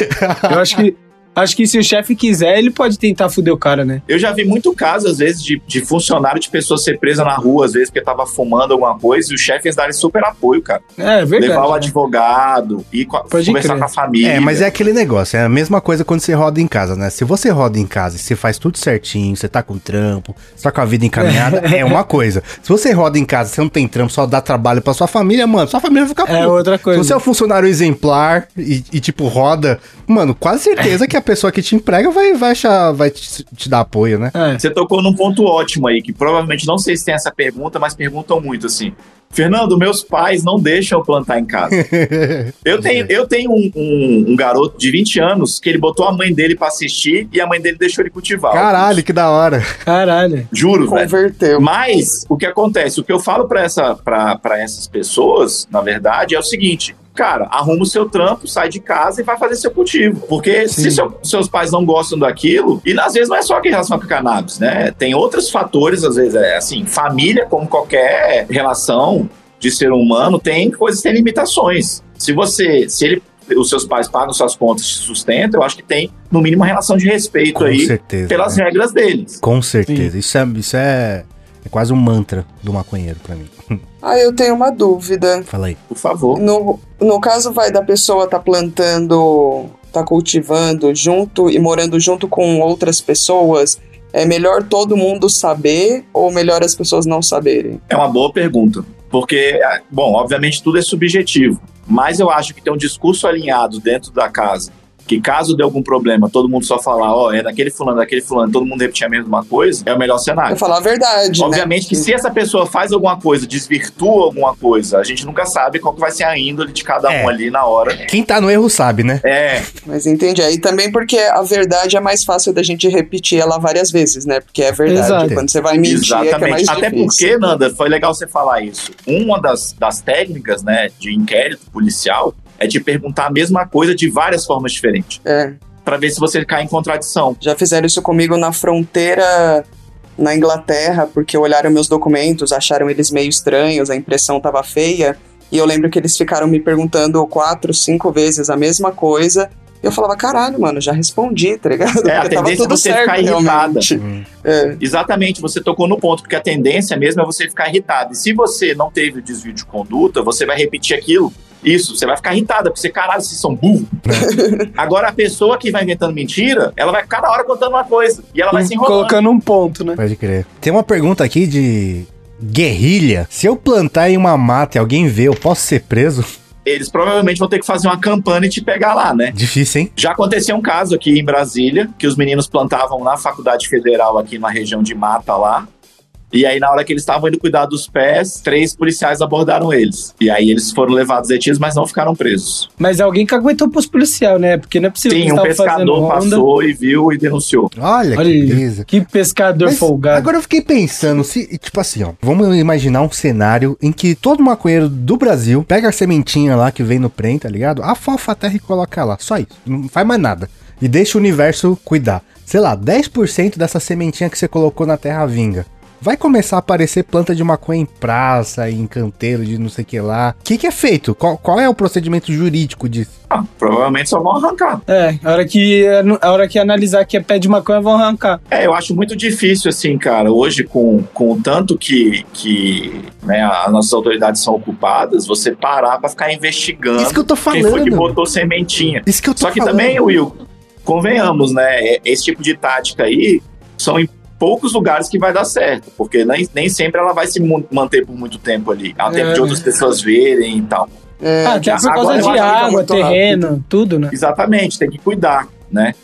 Eu acho que. Acho que se o chefe quiser, ele pode tentar fuder o cara, né? Eu já vi muito caso, às vezes, de, de funcionário de pessoa ser presa na rua, às vezes, porque tava fumando alguma coisa, e os chefes darem super apoio, cara. É, é verdade. Levar o né? advogado, ir Pode conversar crer. com a família. É, mas é aquele negócio, é a mesma coisa quando você roda em casa, né? Se você roda em casa e você faz tudo certinho, você tá com trampo, você tá com a vida encaminhada, é uma coisa. Se você roda em casa, você não tem trampo, só dá trabalho pra sua família, mano, sua família vai ficar É puta. outra coisa. Se você é um funcionário exemplar e, e, tipo, roda, mano, quase certeza que a pessoa que te emprega vai, vai, achar, vai te, te dar apoio, né? É. Você tocou num ponto ótimo aí, que provavelmente não sei se tem essa pergunta, mas perguntam muito assim. Fernando, meus pais não deixam eu plantar em casa. Eu tenho, eu tenho um, um- um garoto de 20 anos que ele botou a mãe dele pra assistir e a mãe dele deixou ele cultivar. Caralho, que da hora. Caralho. Juro, velho. Converteu. Mas o que acontece? O que eu falo pra essa, pra- pra essas pessoas, na verdade, é o seguinte. Cara, arruma o seu trampo, sai de casa e vai fazer seu cultivo. Porque se seu- seus pais não gostam daquilo, e às vezes não é só em relação com cannabis, né? Tem outros fatores, às vezes, é assim, família, como qualquer relação de ser humano, tem coisas que têm limitações. Se você, se ele, os seus pais pagam suas contas, te sustentam, eu acho que tem, no mínimo, uma relação de respeito Com aí certeza. pelas né? regras deles. Com certeza. Isso, é, isso é, é quase um mantra do maconheiro pra mim. Ah, eu tenho uma dúvida. Fala aí. Por favor. No, no caso, vai da pessoa tá plantando, tá cultivando junto e morando junto com outras pessoas, é melhor todo mundo saber ou melhor as pessoas não saberem? É uma boa pergunta. Porque, ah, bom, obviamente tudo é subjetivo. Mas eu acho que ter um discurso alinhado dentro da casa, que caso dê algum problema, todo mundo só falar, ó, é daquele fulano, daquele fulano, todo mundo repetir a mesma coisa, é o melhor cenário. Eu falar a verdade, né? Obviamente que se essa pessoa faz alguma coisa, desvirtua alguma coisa, a gente nunca sabe qual que vai ser a índole de cada É. um ali na hora. Quem tá no erro sabe, né? É, Mas entendi. Aí também porque a verdade é mais fácil da gente repetir ela várias vezes, né? Porque é verdade. Exato. Quando você vai mentir é que é mais Até difícil. porque, Nanda, foi legal você falar isso. Uma das, das técnicas, né, de inquérito policial é te perguntar a mesma coisa de várias formas diferentes. É. Pra ver se você cai em contradição. Já fizeram isso comigo na fronteira na Inglaterra, porque olharam meus documentos, acharam eles meio estranhos, a impressão tava feia. E eu lembro que eles ficaram me perguntando quatro, cinco vezes a mesma coisa. E eu falava, caralho, mano, já respondi, tá ligado? É, a tendência é você ficar irritada. Hum. É. Exatamente, você tocou no ponto, porque a tendência mesmo é você ficar irritado. E se você não teve o desvio de conduta, você vai repetir aquilo. Isso, você vai ficar irritada, porque você, caralho, vocês são burros. Agora, a pessoa que vai inventando mentira, ela vai cada hora contando uma coisa. E ela vai se enrolando. Colocando um ponto, né? Pode crer. Tem uma pergunta aqui de guerrilha. Se eu plantar em uma mata e alguém vê, eu posso ser preso? Eles provavelmente vão ter que fazer uma campanha e te pegar lá, né? Difícil, hein? Já aconteceu um caso aqui em Brasília, que os meninos plantavam na faculdade federal aqui na região de mata lá. E aí, na hora que eles estavam indo cuidar dos pés, três policiais abordaram eles. E aí eles foram levados detidos, mas não ficaram presos. Mas alguém que aguentou pros policial, né? Porque não é possível que Sim, eles um pescador passou e viu e denunciou. Olha, Olha, que beleza. que pescador Mas folgado. Agora eu fiquei pensando, se, tipo assim, ó, vamos imaginar um cenário em que todo maconheiro do Brasil pega a sementinha lá que vem no prem, tá ligado? Afofa a terra e coloca lá, só isso, não faz mais nada. E deixa o universo cuidar. Sei lá, 10% dessa sementinha que você colocou na terra vinga. Vai começar a aparecer planta de maconha em praça, em canteiro de não sei o que lá. O que, que é feito? Qual, qual é o procedimento jurídico disso? Ah, provavelmente só vão arrancar. É, a hora que, a hora que analisar que é pé de maconha, vão arrancar. É, eu acho muito difícil, assim, cara, hoje com, com o tanto que, que né, as nossas autoridades são ocupadas, você parar pra ficar investigando Isso que eu tô quem foi que falando. botou sementinha. Isso que eu tô Só que falando. também, Will, convenhamos, né? é- Esse tipo de tática aí são poucos lugares que vai dar certo, porque nem, nem sempre ela vai se manter por muito tempo ali. Há tempo É. de outras pessoas verem e tal. É, ah, até por causa de água, terreno, tudo, né? Exatamente, tem que cuidar, né?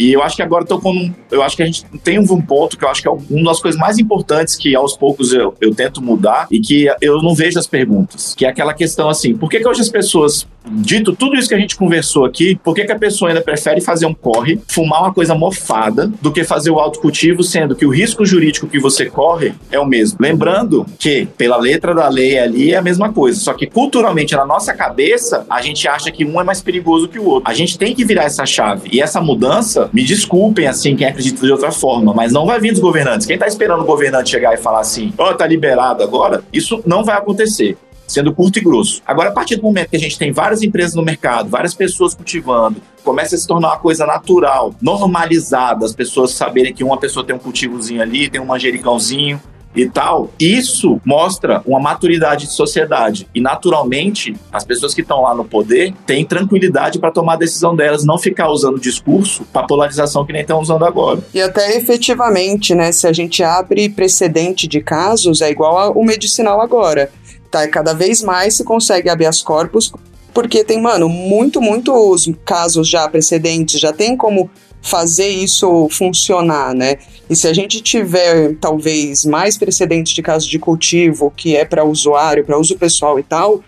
E eu acho que agora tô com. Eu acho que a gente tem um um ponto que eu acho que é uma das coisas mais importantes que aos poucos eu, eu tento mudar e que eu não vejo as perguntas. Que é aquela questão assim: por que, que hoje as pessoas, dito tudo isso que a gente conversou aqui, por que, que a pessoa ainda prefere fazer um corre, fumar uma coisa mofada, do que fazer o autocultivo, sendo que o risco jurídico que você corre é o mesmo? Lembrando que, pela letra da lei ali, é a mesma coisa. Só que culturalmente, na nossa cabeça, a gente acha que um é mais perigoso que o outro. A gente tem que virar essa chave. E essa mudança, me desculpem, assim, quem acredita de outra forma, mas não vai vir dos governantes. Quem tá esperando o governante chegar e falar assim, ó, tá liberado agora, isso não vai acontecer. Sendo curto e grosso. Agora, a partir do momento que a gente tem várias empresas no mercado, várias pessoas cultivando, começa a se tornar uma coisa natural, normalizada, as pessoas saberem que uma pessoa tem um cultivozinho ali, tem um manjericãozinho, e tal, isso mostra uma maturidade de sociedade. E naturalmente, as pessoas que estão lá no poder têm tranquilidade para tomar a decisão delas, não ficar usando discurso para polarização que nem estão usando agora. E até efetivamente, né? Se a gente abre precedente de casos, é igual o medicinal agora. Tá? Cada vez mais se consegue habeas corpus, porque tem, mano, muito, muitos casos já precedentes, já tem como fazer isso funcionar, né? E se a gente tiver, talvez, mais precedentes de casos de cultivo, que é para usuário, para uso pessoal e tal,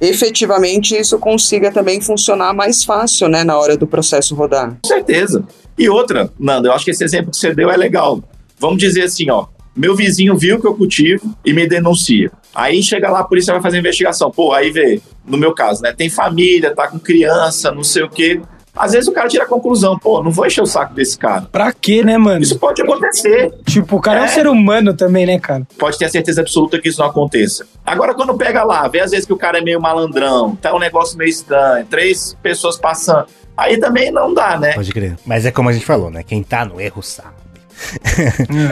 efetivamente isso consiga também funcionar mais fácil, né, na hora do processo rodar. Com certeza. E outra, Nanda, eu acho que esse exemplo que você deu é legal. Vamos dizer assim, ó, meu vizinho viu que eu cultivo e me denuncia. Aí chega lá, a polícia vai fazer investigação. Pô, aí vê, no meu caso, né? Tem família, tá com criança, não sei o quê. Às vezes o cara tira a conclusão, pô, não vou encher o saco desse cara. Pra quê, né, mano? Isso pode acontecer. Tipo, o cara é. um É. ser humano também, né, cara? Pode ter a certeza absoluta que isso não aconteça. Agora, quando pega lá, vê às vezes que o cara é meio malandrão, tá um negócio meio estranho, três pessoas passando. Aí também não dá, né? Pode crer. Mas é como a gente falou, né? Quem tá no erro sabe.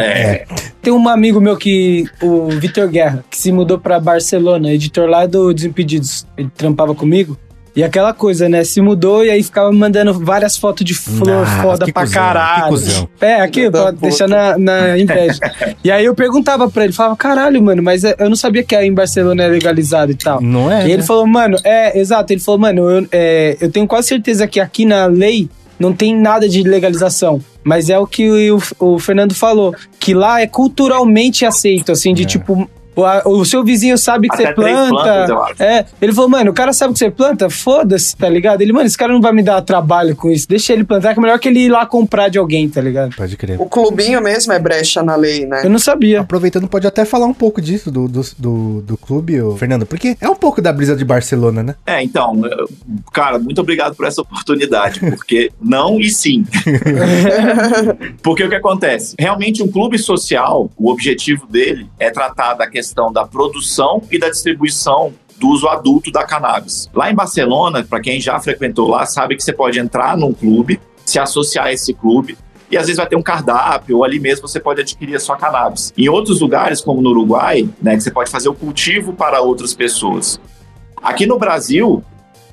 É. Tem um amigo meu que, o Vitor Guerra, que se mudou pra Barcelona, editor lá do Desimpedidos. Ele trampava comigo. E aquela coisa, né? Se mudou e aí ficava mandando várias fotos de flor Ah, foda que pra cuzão, caralho. É, aqui, puta. deixar na, na inveja. e aí eu perguntava pra ele, falava, caralho, mano, mas é- eu não sabia que aí em Barcelona é legalizado e tal. Não é? E ele né? falou, mano, é, exato. Ele falou, mano, eu, é, eu tenho quase certeza que aqui na lei não tem nada de legalização. Mas é o que o, o Fernando falou, que lá é culturalmente aceito, assim, de É. tipo. O, a- o seu vizinho sabe que Até você três plantas, planta. eu acho. É, ele falou, mano, o cara sabe que você planta, foda-se, tá ligado? Ele, mano, esse cara não vai me dar trabalho com isso. Deixa ele plantar, que é melhor que ele ir lá comprar de alguém, tá ligado? Pode crer. O clubinho mesmo é brecha na lei, né? Eu não sabia. Aproveitando, pode até falar um pouco disso, do, do, do, do clube, ô, Fernando, porque é um pouco da brisa de Barcelona, né? É, então, cara, muito obrigado por essa oportunidade, porque não e sim. porque o que acontece? Realmente, um clube social, o objetivo dele é tratar da questão da produção e da distribuição do uso adulto da cannabis. Lá em Barcelona, para quem já frequentou lá, sabe que você pode entrar num clube, se associar a esse clube, e às vezes vai ter um cardápio, ou ali mesmo você pode adquirir a sua cannabis. Em outros lugares, como no Uruguai, né, que você pode fazer o cultivo para outras pessoas. Aqui no Brasil,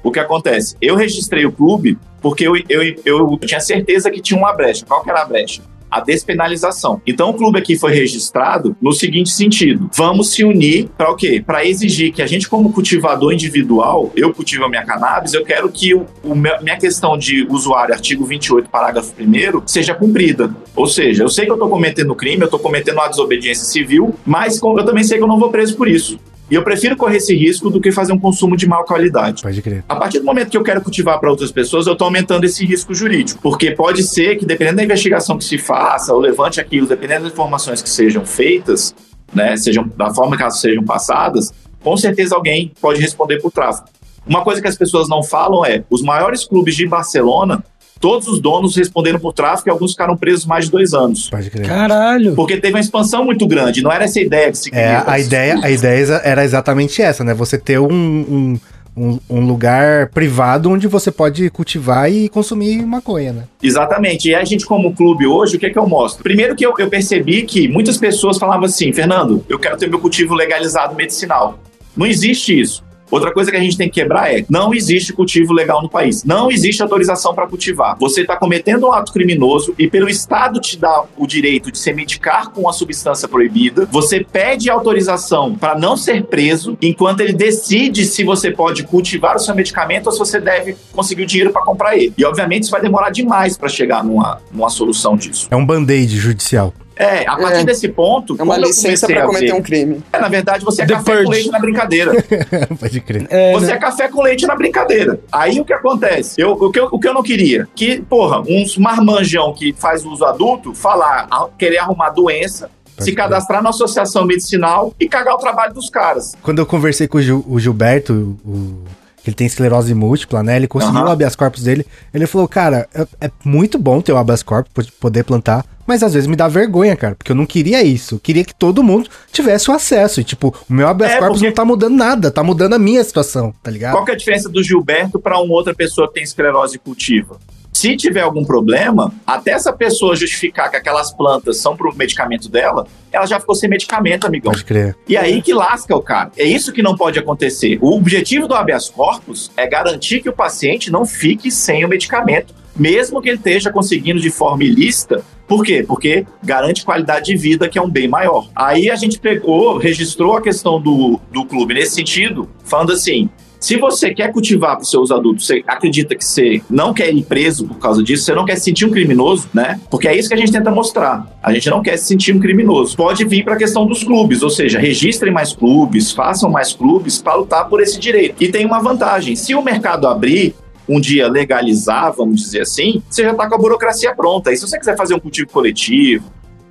o que acontece? Eu registrei o clube porque eu, eu, eu tinha certeza que tinha uma brecha. Qual que era a brecha? A despenalização. Então o clube aqui foi registrado no seguinte sentido: vamos se unir para o quê? Para exigir que a gente, como cultivador individual, eu cultivo a minha cannabis, eu quero que o, o meu- minha questão de usuário, artigo 28, parágrafo 1, seja cumprida. Ou seja, eu sei que eu estou cometendo crime, eu estou cometendo uma desobediência civil, mas eu também sei que eu não vou preso por isso. E eu prefiro correr esse risco do que fazer um consumo de má qualidade. Pode crer. A partir do momento que eu quero cultivar para outras pessoas, eu estou aumentando esse risco jurídico. Porque pode ser que, dependendo da investigação que se faça, ou levante aquilo, dependendo das informações que sejam feitas, né, sejam da forma que elas sejam passadas, com certeza alguém pode responder por tráfico. Uma coisa que as pessoas não falam é: os maiores clubes de Barcelona, todos os donos responderam por tráfico e alguns ficaram presos mais de dois anos. Pode crer. Caralho. Porque teve uma expansão muito grande, não era essa ideia que se É, queria. a ideia, a ideia era exatamente essa, né? Você ter um, um, um, um lugar privado onde você pode cultivar e consumir maconha, né? Exatamente. E a gente, como clube hoje, o que é que eu mostro? Primeiro que eu, eu percebi que muitas pessoas falavam assim, Fernando, eu quero ter meu cultivo legalizado medicinal. Não existe isso. Outra coisa que a gente tem que quebrar é: não existe cultivo legal no país. Não existe autorização para cultivar. Você está cometendo um ato criminoso e, pelo Estado te dar o direito de se medicar com uma substância proibida, você pede autorização para não ser preso enquanto ele decide se você pode cultivar o seu medicamento ou se você deve conseguir o dinheiro para comprar ele. E, obviamente, isso vai demorar demais para chegar numa, numa solução disso. É um band-aid judicial. É, a partir É. desse ponto. É uma licença para cometer ver- um crime. É, na verdade, você é The café Purge. com leite na brincadeira. Pode crer. É, Você né? é café com leite na brincadeira. Aí o que acontece? Eu, o, que eu, o que eu não queria? Que, porra, uns marmanjão que faz uso adulto falar, a- querer arrumar doença, Pode se cadastrar na associação medicinal e cagar o trabalho dos caras. Quando eu conversei com o, Gil- o Gilberto, o- que ele tem esclerose múltipla, né? Ele conseguiu Aham. o habeas corpus dele. Ele falou, cara, é, é muito bom ter o habeas corpus, po- poder plantar, mas às vezes me dá vergonha, cara, porque eu não queria isso. Eu queria que todo mundo tivesse o acesso. E, tipo, o meu habeas É, corpus porque- não tá mudando nada, tá mudando a minha situação, tá ligado? Qual que é a diferença do Gilberto para uma outra pessoa que tem esclerose cultiva? Se tiver algum problema, até essa pessoa justificar que aquelas plantas são pro medicamento dela, ela já ficou sem medicamento, amigão. Pode crer. E aí que lasca o cara. É isso que não pode acontecer. O objetivo do habeas corpus é garantir que o paciente não fique sem o medicamento, mesmo que ele esteja conseguindo de forma ilícita. Por quê? Porque garante qualidade de vida, que é um bem maior. Aí a gente pegou, registrou a questão do, do clube nesse sentido, falando assim. Se você quer cultivar para os seus adultos, você acredita que você não quer ir preso por causa disso, você não quer se sentir um criminoso, né? Porque é isso que a gente tenta mostrar. A gente não quer se sentir um criminoso. Pode vir para a questão dos clubes, ou seja, registrem mais clubes, façam mais clubes para lutar por esse direito. E tem uma vantagem: se o mercado abrir, um dia legalizar, vamos dizer assim, você já está com a burocracia pronta. E se você quiser fazer um cultivo coletivo,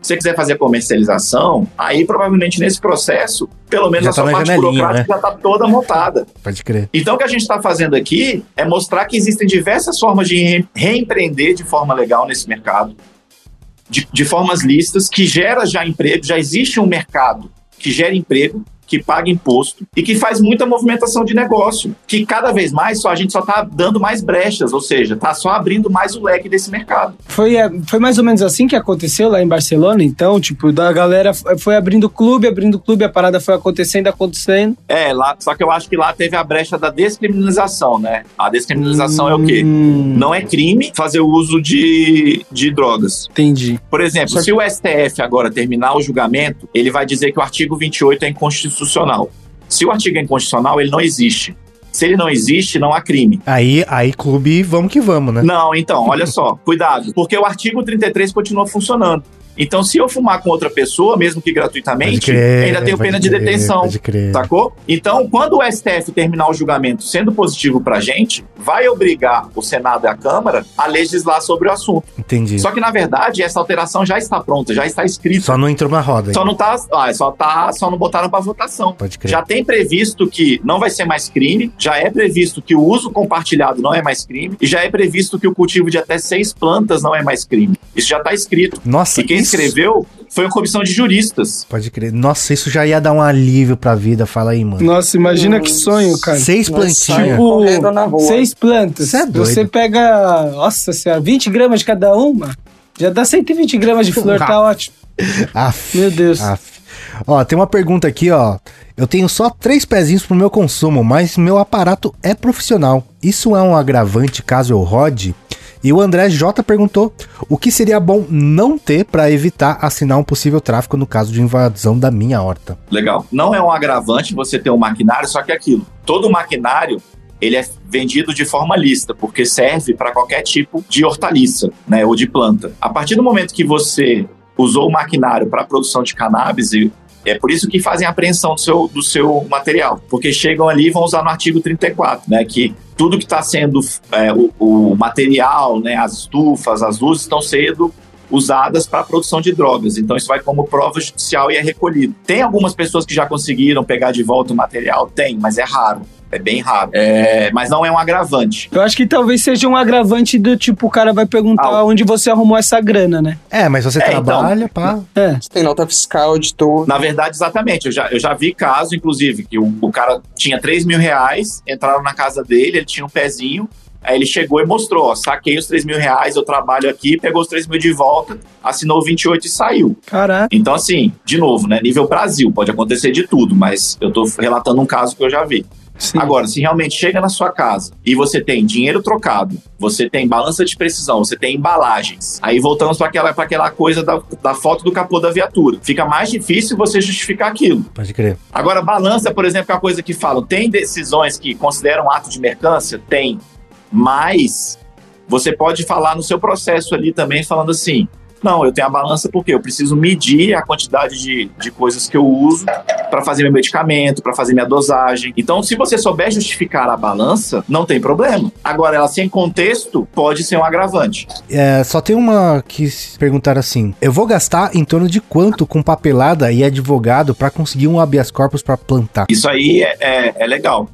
você quiser fazer comercialização, aí provavelmente nesse processo, pelo menos Já a tá sua parte burocrática já está toda montada. Pode crer. Então, o que a gente está fazendo aqui é mostrar que existem diversas formas de re- reempreender de forma legal nesse mercado, de, de formas listas, que gera já emprego, já existe um mercado que gera emprego, que paga imposto e que faz muita movimentação de negócio, que cada vez mais só a gente só está dando mais brechas, ou seja, está só abrindo mais o leque desse mercado. Foi, é, foi mais ou menos assim que aconteceu lá em Barcelona, então, tipo, da galera foi abrindo clube, abrindo clube, a parada foi acontecendo, acontecendo. É, lá, só que eu acho que lá teve a brecha da descriminalização, né? A descriminalização é o quê? Hum, Não é crime fazer o uso de, de drogas. Entendi. Por exemplo, Só que- se o STF agora terminar o julgamento, ele vai dizer que o artigo 28 é inconstitucional. Se o artigo é inconstitucional, ele não existe. Se ele não existe, não há crime. Aí, aí, clube, vamos que vamos, né? Não, então, olha só, cuidado, porque o artigo 33 continua funcionando. Então, se eu fumar com outra pessoa, mesmo que gratuitamente, crer, ainda tenho pena de crer, detenção. Pode crer. Sacou? Então, quando o STF terminar o julgamento sendo positivo pra gente, vai obrigar o Senado e a Câmara a legislar sobre o assunto. Entendi. Só, Só que, na verdade, essa alteração já está pronta, já está escrita. não entrou na roda. Só ainda. não tá, ah, só tá, só não botaram para votação. Pode crer. Já tem previsto que não vai ser mais crime, já é previsto que o uso compartilhado não é mais crime, e já é previsto que o cultivo de até seis plantas não é mais crime. Isso já está escrito. Nossa, E quem escreveu foi uma comissão de juristas. Pode crer. Nossa, isso já ia dar um alívio pra vida. Fala aí, mano. Nossa, imagina que sonho, cara. Seis plantinhas. Tipo. Seis plantas. Cê é doido. Você pega, nossa senhora, 20 gramas de cada uma. Já dá 120 gramas de flor, tá ótimo. Aff, Meu Deus. aff. Ó, tem uma pergunta aqui, ó. Eu tenho só três pezinhos pro meu consumo, mas meu aparato é profissional. Isso é um agravante caso eu rode? E o André J perguntou o que seria bom não ter pra evitar assinar um possível tráfico no caso de invasão da minha horta. Legal. Não é um agravante você ter um maquinário, só que é aquilo. Todo maquinário ele é vendido de forma lista, porque serve para qualquer tipo de hortaliça, né, ou de planta. A partir do momento que você usou o maquinário para produção de cannabis, e é por isso que fazem a apreensão do seu, do seu material, porque chegam ali e vão usar no artigo 34, né, que tudo que está sendo é, o, o material, né, as estufas, as luzes estão sendo usadas para a produção de drogas. Então isso vai como prova judicial e é recolhido. Tem algumas pessoas que já conseguiram pegar de volta o material? Tem, mas é raro. É bem raro. É, mas não é um agravante. Eu acho que talvez seja um agravante do tipo, o cara vai perguntar Ah, onde você arrumou essa grana, né? É, mas você É, então. trabalha, pá. É. Tem nota fiscal de tudo. Na verdade, exatamente. Eu já, eu já vi caso, inclusive, que o, o cara tinha 3 mil reais, entraram na casa dele, ele tinha um pezinho, aí ele chegou e mostrou, ó, saquei os 3 mil reais, eu trabalho aqui, pegou os 3 mil de volta, assinou 28 e saiu. Caraca. Então, assim, de novo, né? Nível Brasil, pode acontecer de tudo, mas eu tô relatando um caso que eu já vi. Sim. Agora, se realmente chega na sua casa e você tem dinheiro trocado, você tem balança de precisão, você tem embalagens, aí voltamos para aquela, pra aquela coisa da, da foto do capô da viatura. Fica mais difícil você justificar aquilo. Pode crer. Agora, balança, por exemplo, é uma coisa que falam. Tem decisões que consideram ato de mercância? Tem. Mas você pode falar no seu processo ali também, falando assim: não, eu tenho a balança porque eu preciso medir a quantidade de, de coisas que eu uso para fazer meu medicamento, para fazer minha dosagem. Então, se você souber justificar a balança, não tem problema. Agora, ela sem contexto pode ser um agravante. É, só tem uma que se perguntaram assim: eu vou gastar em torno de quanto com papelada e advogado pra conseguir um habeas corpus pra plantar? Isso aí é, é, é legal.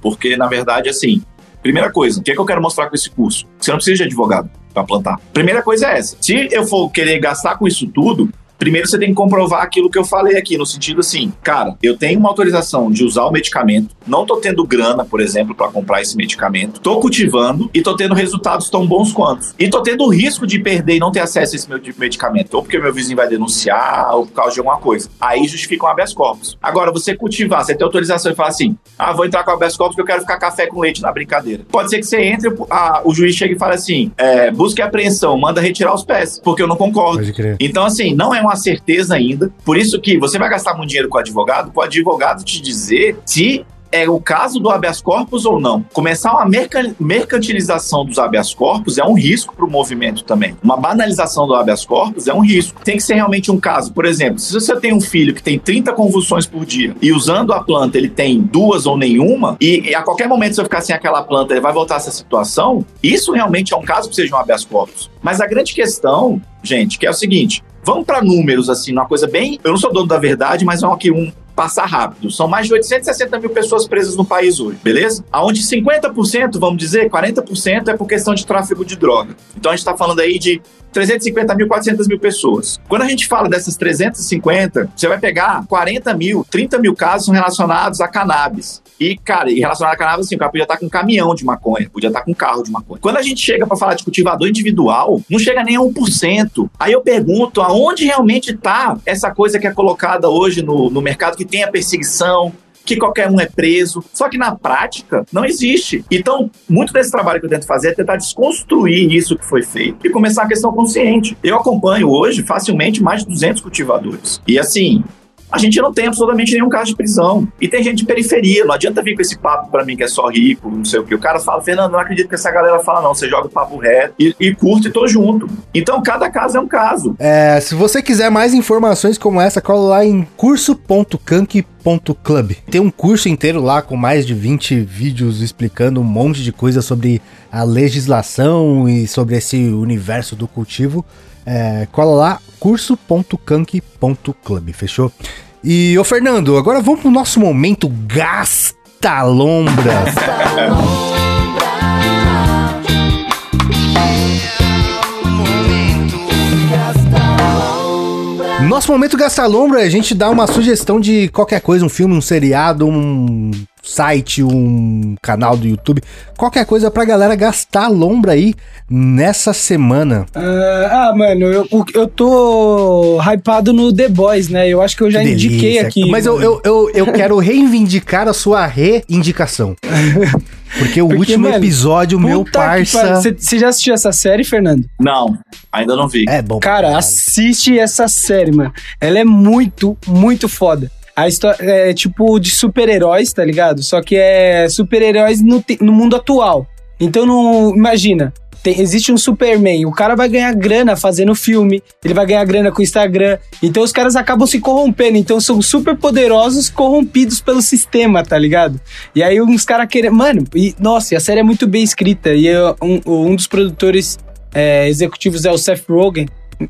Porque, na verdade, assim, primeira coisa, o que, é que eu quero mostrar com esse curso? Você não precisa de advogado para plantar. Primeira coisa é essa. Se eu for querer gastar com isso tudo, primeiro você tem que comprovar aquilo que eu falei aqui, no sentido assim, cara, eu tenho uma autorização de usar o medicamento, não tô tendo grana, por exemplo, para comprar esse medicamento, tô cultivando e tô tendo resultados tão bons quanto. E tô tendo o risco de perder e não ter acesso a esse meu tipo de medicamento, ou porque meu vizinho vai denunciar, ou por causa de alguma coisa. Aí justifica um habeas corpus. Agora, você cultivar, você ter autorização e falar assim, ah, vou entrar com habeas corpus porque eu quero ficar café com leite na brincadeira. Pode ser que você entre, a- o juiz chegue e fale assim, é, busque apreensão, manda retirar os pés, porque eu não concordo. Pode crer. Então, assim, não é uma certeza ainda. Por isso que você vai gastar muito dinheiro com o advogado, para o advogado te dizer se é o caso do habeas corpus ou não. Começar uma merca- mercantilização dos habeas corpus é um risco para o movimento também. Uma banalização do habeas corpus é um risco. Tem que ser realmente um caso. Por exemplo, se você tem um filho que tem 30 convulsões por dia e usando a planta ele tem duas ou nenhuma, e, e a qualquer momento se eu ficar sem aquela planta ele vai voltar a essa situação, isso realmente é um caso que seja um habeas corpus. Mas a grande questão, gente, que é o seguinte: Vamos para números, assim, uma coisa bem. Eu não sou dono da verdade, mas vamos aqui um passar rápido. São mais de 860 mil pessoas presas no país hoje, beleza? Aonde 50%, vamos dizer, 40% é por questão de tráfego de droga. Então a gente está falando aí de 350 mil, 400 mil pessoas. Quando a gente fala dessas 350, você vai pegar 40 mil, 30 mil casos relacionados a cannabis. E, cara, e relacionado a cannabis, assim, o cara podia estar com um caminhão de maconha, podia estar com um carro de maconha. Quando a gente chega para falar de cultivador individual, não chega nem a 1%. Aí eu pergunto, aonde realmente está essa coisa que é colocada hoje no, no mercado, que tem a perseguição, que qualquer um é preso. Só que na prática não existe. Então, muito desse trabalho que eu tento fazer é tentar desconstruir isso que foi feito e começar a questão consciente. Eu acompanho hoje facilmente mais de 200 cultivadores. E assim, a gente não tem absolutamente nenhum caso de prisão. E tem gente de periferia, não adianta vir com esse papo pra mim que é só rico, não sei o que. O cara fala, Fernando, não acredito que essa galera fala, não. Você joga o papo reto e, e curte e tô junto. Então, cada caso é um caso. É, se você quiser mais informações como essa, cola lá em curso.cank.club. Tem um curso inteiro lá com mais de 20 vídeos explicando um monte de coisa sobre a legislação e sobre esse universo do cultivo. É, cola lá, curso.cank.club, fechou? E, ô Fernando, agora vamos pro nosso momento Gasta Lombras. Nosso momento Gasta Lombra, a gente dá uma sugestão de qualquer coisa, um filme, um seriado, um site, um canal do YouTube, qualquer coisa pra galera gastar lombra aí nessa semana. Ah, ah, mano, eu, eu tô hypado no The Boys, né? Eu acho que eu já Que indiquei aqui. Mas eu, eu, eu, eu quero reivindicar a sua reindicação. Porque o Porque, último mano, episódio, meu parça. Você já assistiu essa série, Fernando? Não, ainda não vi. É bom. Cara, assiste essa série, mano. Ela é muito, muito foda. A história é tipo de super-heróis, tá ligado? Só que é super-heróis no, no mundo atual. Então, não, imagina, tem- existe um Superman, o cara vai ganhar grana fazendo filme, ele vai ganhar grana com o Instagram. Então, os caras acabam se corrompendo. Então, são super poderosos corrompidos pelo sistema, tá ligado? E aí, uns caras querem. Mano, e, nossa, a série é muito bem escrita. E eu- um, um dos produtores é, executivos é o Seth Rogen,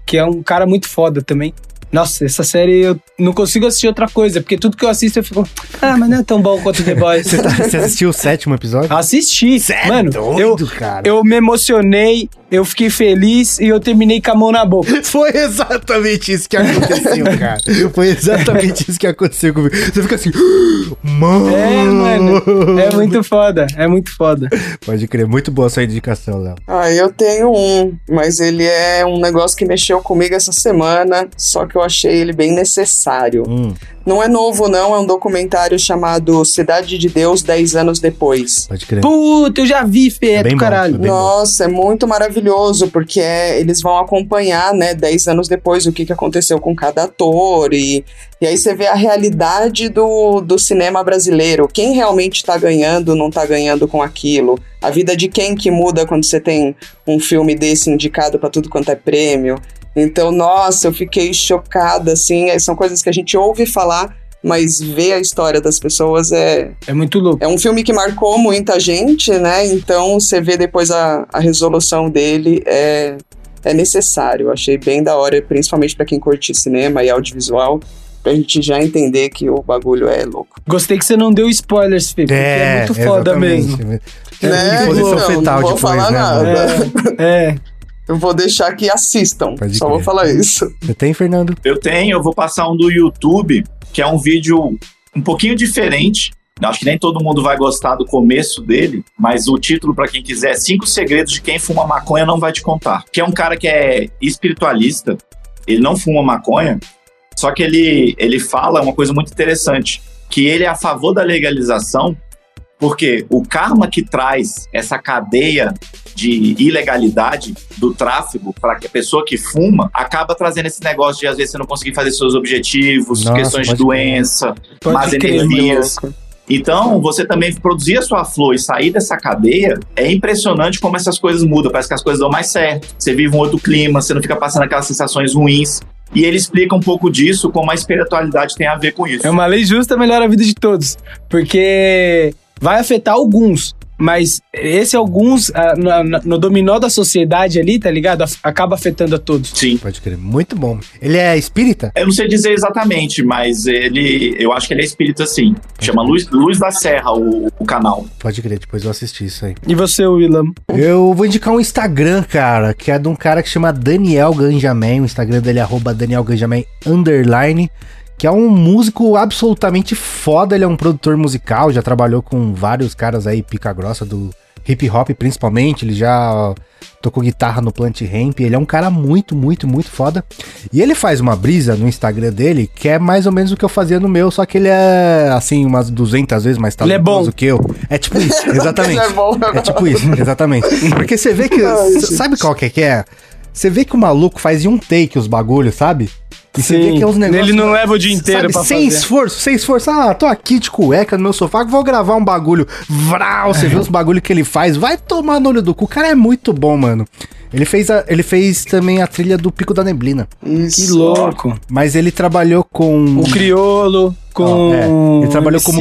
que é um cara muito foda também. Nossa, essa série eu não consigo assistir outra coisa, porque tudo que eu assisto eu fico. Ah, mas não é tão bom quanto The Boys. Você, tá- você assistiu o sétimo episódio? Assisti. Cê é Mano, eu, doido, cara. eu me emocionei, eu fiquei feliz e eu terminei com a mão na boca. Foi exatamente isso que aconteceu, cara. Foi exatamente isso que aconteceu comigo. Você fica assim, mano. É, mano. É muito foda, é muito foda. Pode crer, muito boa a sua indicação, Léo. Ah, eu tenho um, mas ele é um negócio que mexeu comigo essa semana, só que eu achei ele bem necessário. Hum, Não é novo, não, é um documentário chamado Cidade de Deus 10 anos depois. pode crer. Puta, eu já vi, Fê, É é bom, caralho. é Nossa, é muito maravilhoso, porque é- eles vão acompanhar, né, 10 anos depois, o que, que aconteceu com cada ator, e, e aí você vê a realidade do, do cinema brasileiro, quem realmente tá ganhando, não tá ganhando com aquilo, a vida de quem que muda quando você tem um filme desse indicado pra tudo quanto é prêmio. Então, nossa, eu fiquei chocada, assim, são coisas que a gente ouve falar, mas ver a história das pessoas é, É muito louco. é um filme que marcou muita gente, né? Então você vê depois a, a resolução dele é, é necessário. Achei bem da hora, principalmente pra quem curte cinema e audiovisual, pra gente já entender que o bagulho é louco. Gostei que você não deu spoilers, Fê, porque é, muito foda mesmo. É Né? posição Não, fetal não vou depois, falar né? nada. É, é. Eu vou deixar que assistam. Pode Só crer. vou falar isso. Você tem, Fernando? Eu tenho, eu vou passar um do YouTube, que é um vídeo um pouquinho diferente. Acho que nem todo mundo vai gostar do começo dele, mas o título, pra quem quiser, é Cinco Segredos de Quem Fuma Maconha Não Vai Te Contar. Que é um cara que é espiritualista, ele não fuma maconha, só que ele, ele fala uma coisa muito interessante, que ele é a favor da legalização, porque o karma que traz essa cadeia de ilegalidade do tráfego para a pessoa que fuma acaba trazendo esse negócio de às vezes você não conseguir fazer seus objetivos, Nossa, questões de doença, más energias. Então, você também produzir a sua flor e sair dessa cadeia, é impressionante como essas coisas mudam. Parece que as coisas dão mais certo. Você vive um outro clima, você não fica passando aquelas sensações ruins. E ele explica um pouco disso, como a espiritualidade tem a ver com isso. É uma lei justa, melhora a vida de todos. Porque vai afetar alguns. Mas esse alguns, ah, no dominó da sociedade ali, tá ligado? Af- Acaba afetando a todos. Sim. Pode crer, muito bom. Ele é espírita? Eu não sei dizer exatamente, mas ele. Eu acho que ele é espírita sim. Chama Luz, Luz da Serra o, o canal. Pode crer, depois eu assisti isso aí. E você, Willam? Eu vou indicar um Instagram, cara, que é de um cara que chama Daniel Ganjamin. O Instagram dele é Daniel Ganjamin underline. Que é um músico absolutamente foda. Ele é um produtor musical, já trabalhou com vários caras aí, pica grossa do hip hop principalmente. Ele já tocou guitarra no Plant Ramp. Ele é um cara muito, muito, muito foda. E ele faz uma brisa no Instagram dele que é mais ou menos o que eu fazia no meu, só que ele é, assim, umas 200 vezes mais Ele é bom. talentoso que eu. É tipo isso, exatamente. É bom. É tipo isso, exatamente. Porque você vê que. Ai, sabe qual que é que é? Você vê que o maluco faz em um take os bagulhos, sabe? E você vê que é uns negócios. Ele não leva o dia inteiro sabe, pra sem fazer. esforço, sem esforço. Ah, tô aqui de cueca no meu sofá, vou gravar um bagulho. Vral, você vê os bagulho que ele faz. Vai tomar no olho do cu. O cara é muito bom, mano. Ele fez, a- ele fez também a trilha do Pico da Neblina. Que Isso. louco. Mas ele trabalhou com. O Criolo. Com é, ele trabalhou como-.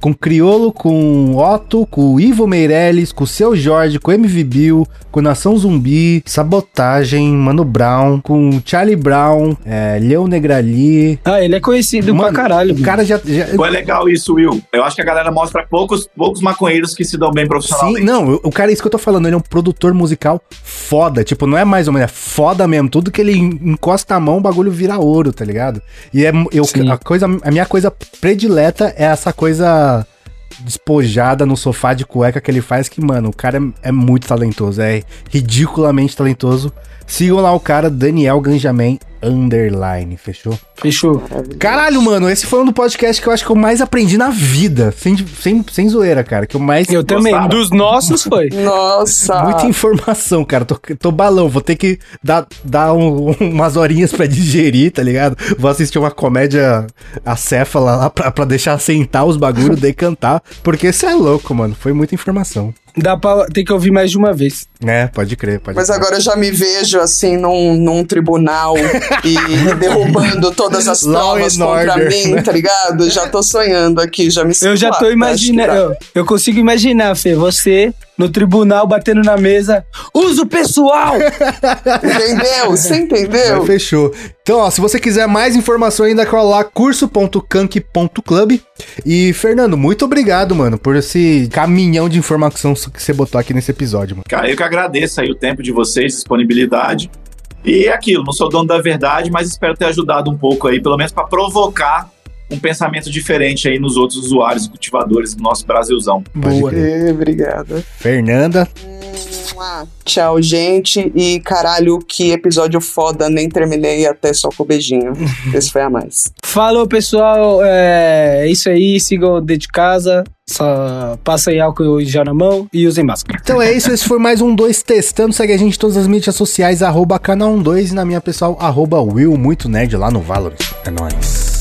Com Criolo, com Otto, com Ivo Meirelles, com o Seu Jorge, com MV Bill, com Nação Zumbi, Sabotagem, Mano Brown, com Charlie Brown, é, Leon Negrali. Ah, ele é conhecido Mano, pra caralho. O cara já. já Foi legal isso, Will. Eu acho que a galera mostra poucos, poucos maconheiros que se dão bem profissionalmente. Sim, não, o cara, isso que eu tô falando, ele é um produtor musical foda. Tipo, não é mais ou menos, é foda mesmo. Tudo que ele en- encosta a mão, o bagulho vira ouro, tá ligado? E é, eu, Sim. a, coisa, a minha coisa predileta é essa coisa despojada no sofá de cueca que ele faz, que, mano, o cara é, é muito talentoso, é ridiculamente talentoso. Sigam lá o cara, Daniel Ganjamin, underline, fechou? Fechou. Caralho, mano, esse foi um do podcast que eu acho que eu mais aprendi na vida, sem, sem, sem zoeira, cara, que eu mais... Eu também. Gostaram? Dos nossos foi. Nossa! Muita informação, cara. Tô, tô balão. Vou ter que dar, dar um- umas horinhas pra digerir, tá ligado? Vou assistir uma comédia acéfala lá pra, pra deixar sentar os bagulhos, decantar. Porque isso é louco, mano. Foi muita informação. Dá pra ter que ouvir mais de uma vez. É, pode crer, pode Mas crer. agora eu já me vejo assim num, num tribunal e derrubando todas as provas contra order, mim, né? tá ligado? Já tô sonhando aqui, já me sinto Eu já tô imaginando. Eu, eu consigo imaginar, Fê, você no tribunal batendo na mesa. Uso pessoal! Entendeu? Você entendeu? Mas fechou. Então, ó, se você quiser mais informação ainda, cola lá curso.cank.club. E, Fernando, muito obrigado, mano, por esse caminhão de informação que você botou aqui nesse episódio, mano. Cara, eu que agradeço aí o tempo de vocês, disponibilidade. E é aquilo, não sou dono da verdade, mas espero ter ajudado um pouco aí, pelo menos para provocar um pensamento diferente aí nos outros usuários e cultivadores do nosso Brasilzão. Boa. Ê, Obrigada. Fernanda, Tchau, gente. E caralho, que episódio foda. Nem terminei até só com o beijinho. Esse foi a mais. Falou, pessoal. É isso aí. Sigam dentro de casa. Só passem álcool já na mão e usem máscara. Então é isso, esse foi mais um 2 testando. Segue a gente em todas as mídias sociais, arroba canal 12 e na minha pessoal, arroba Will Muito Nerd lá no Valorant. É nóis.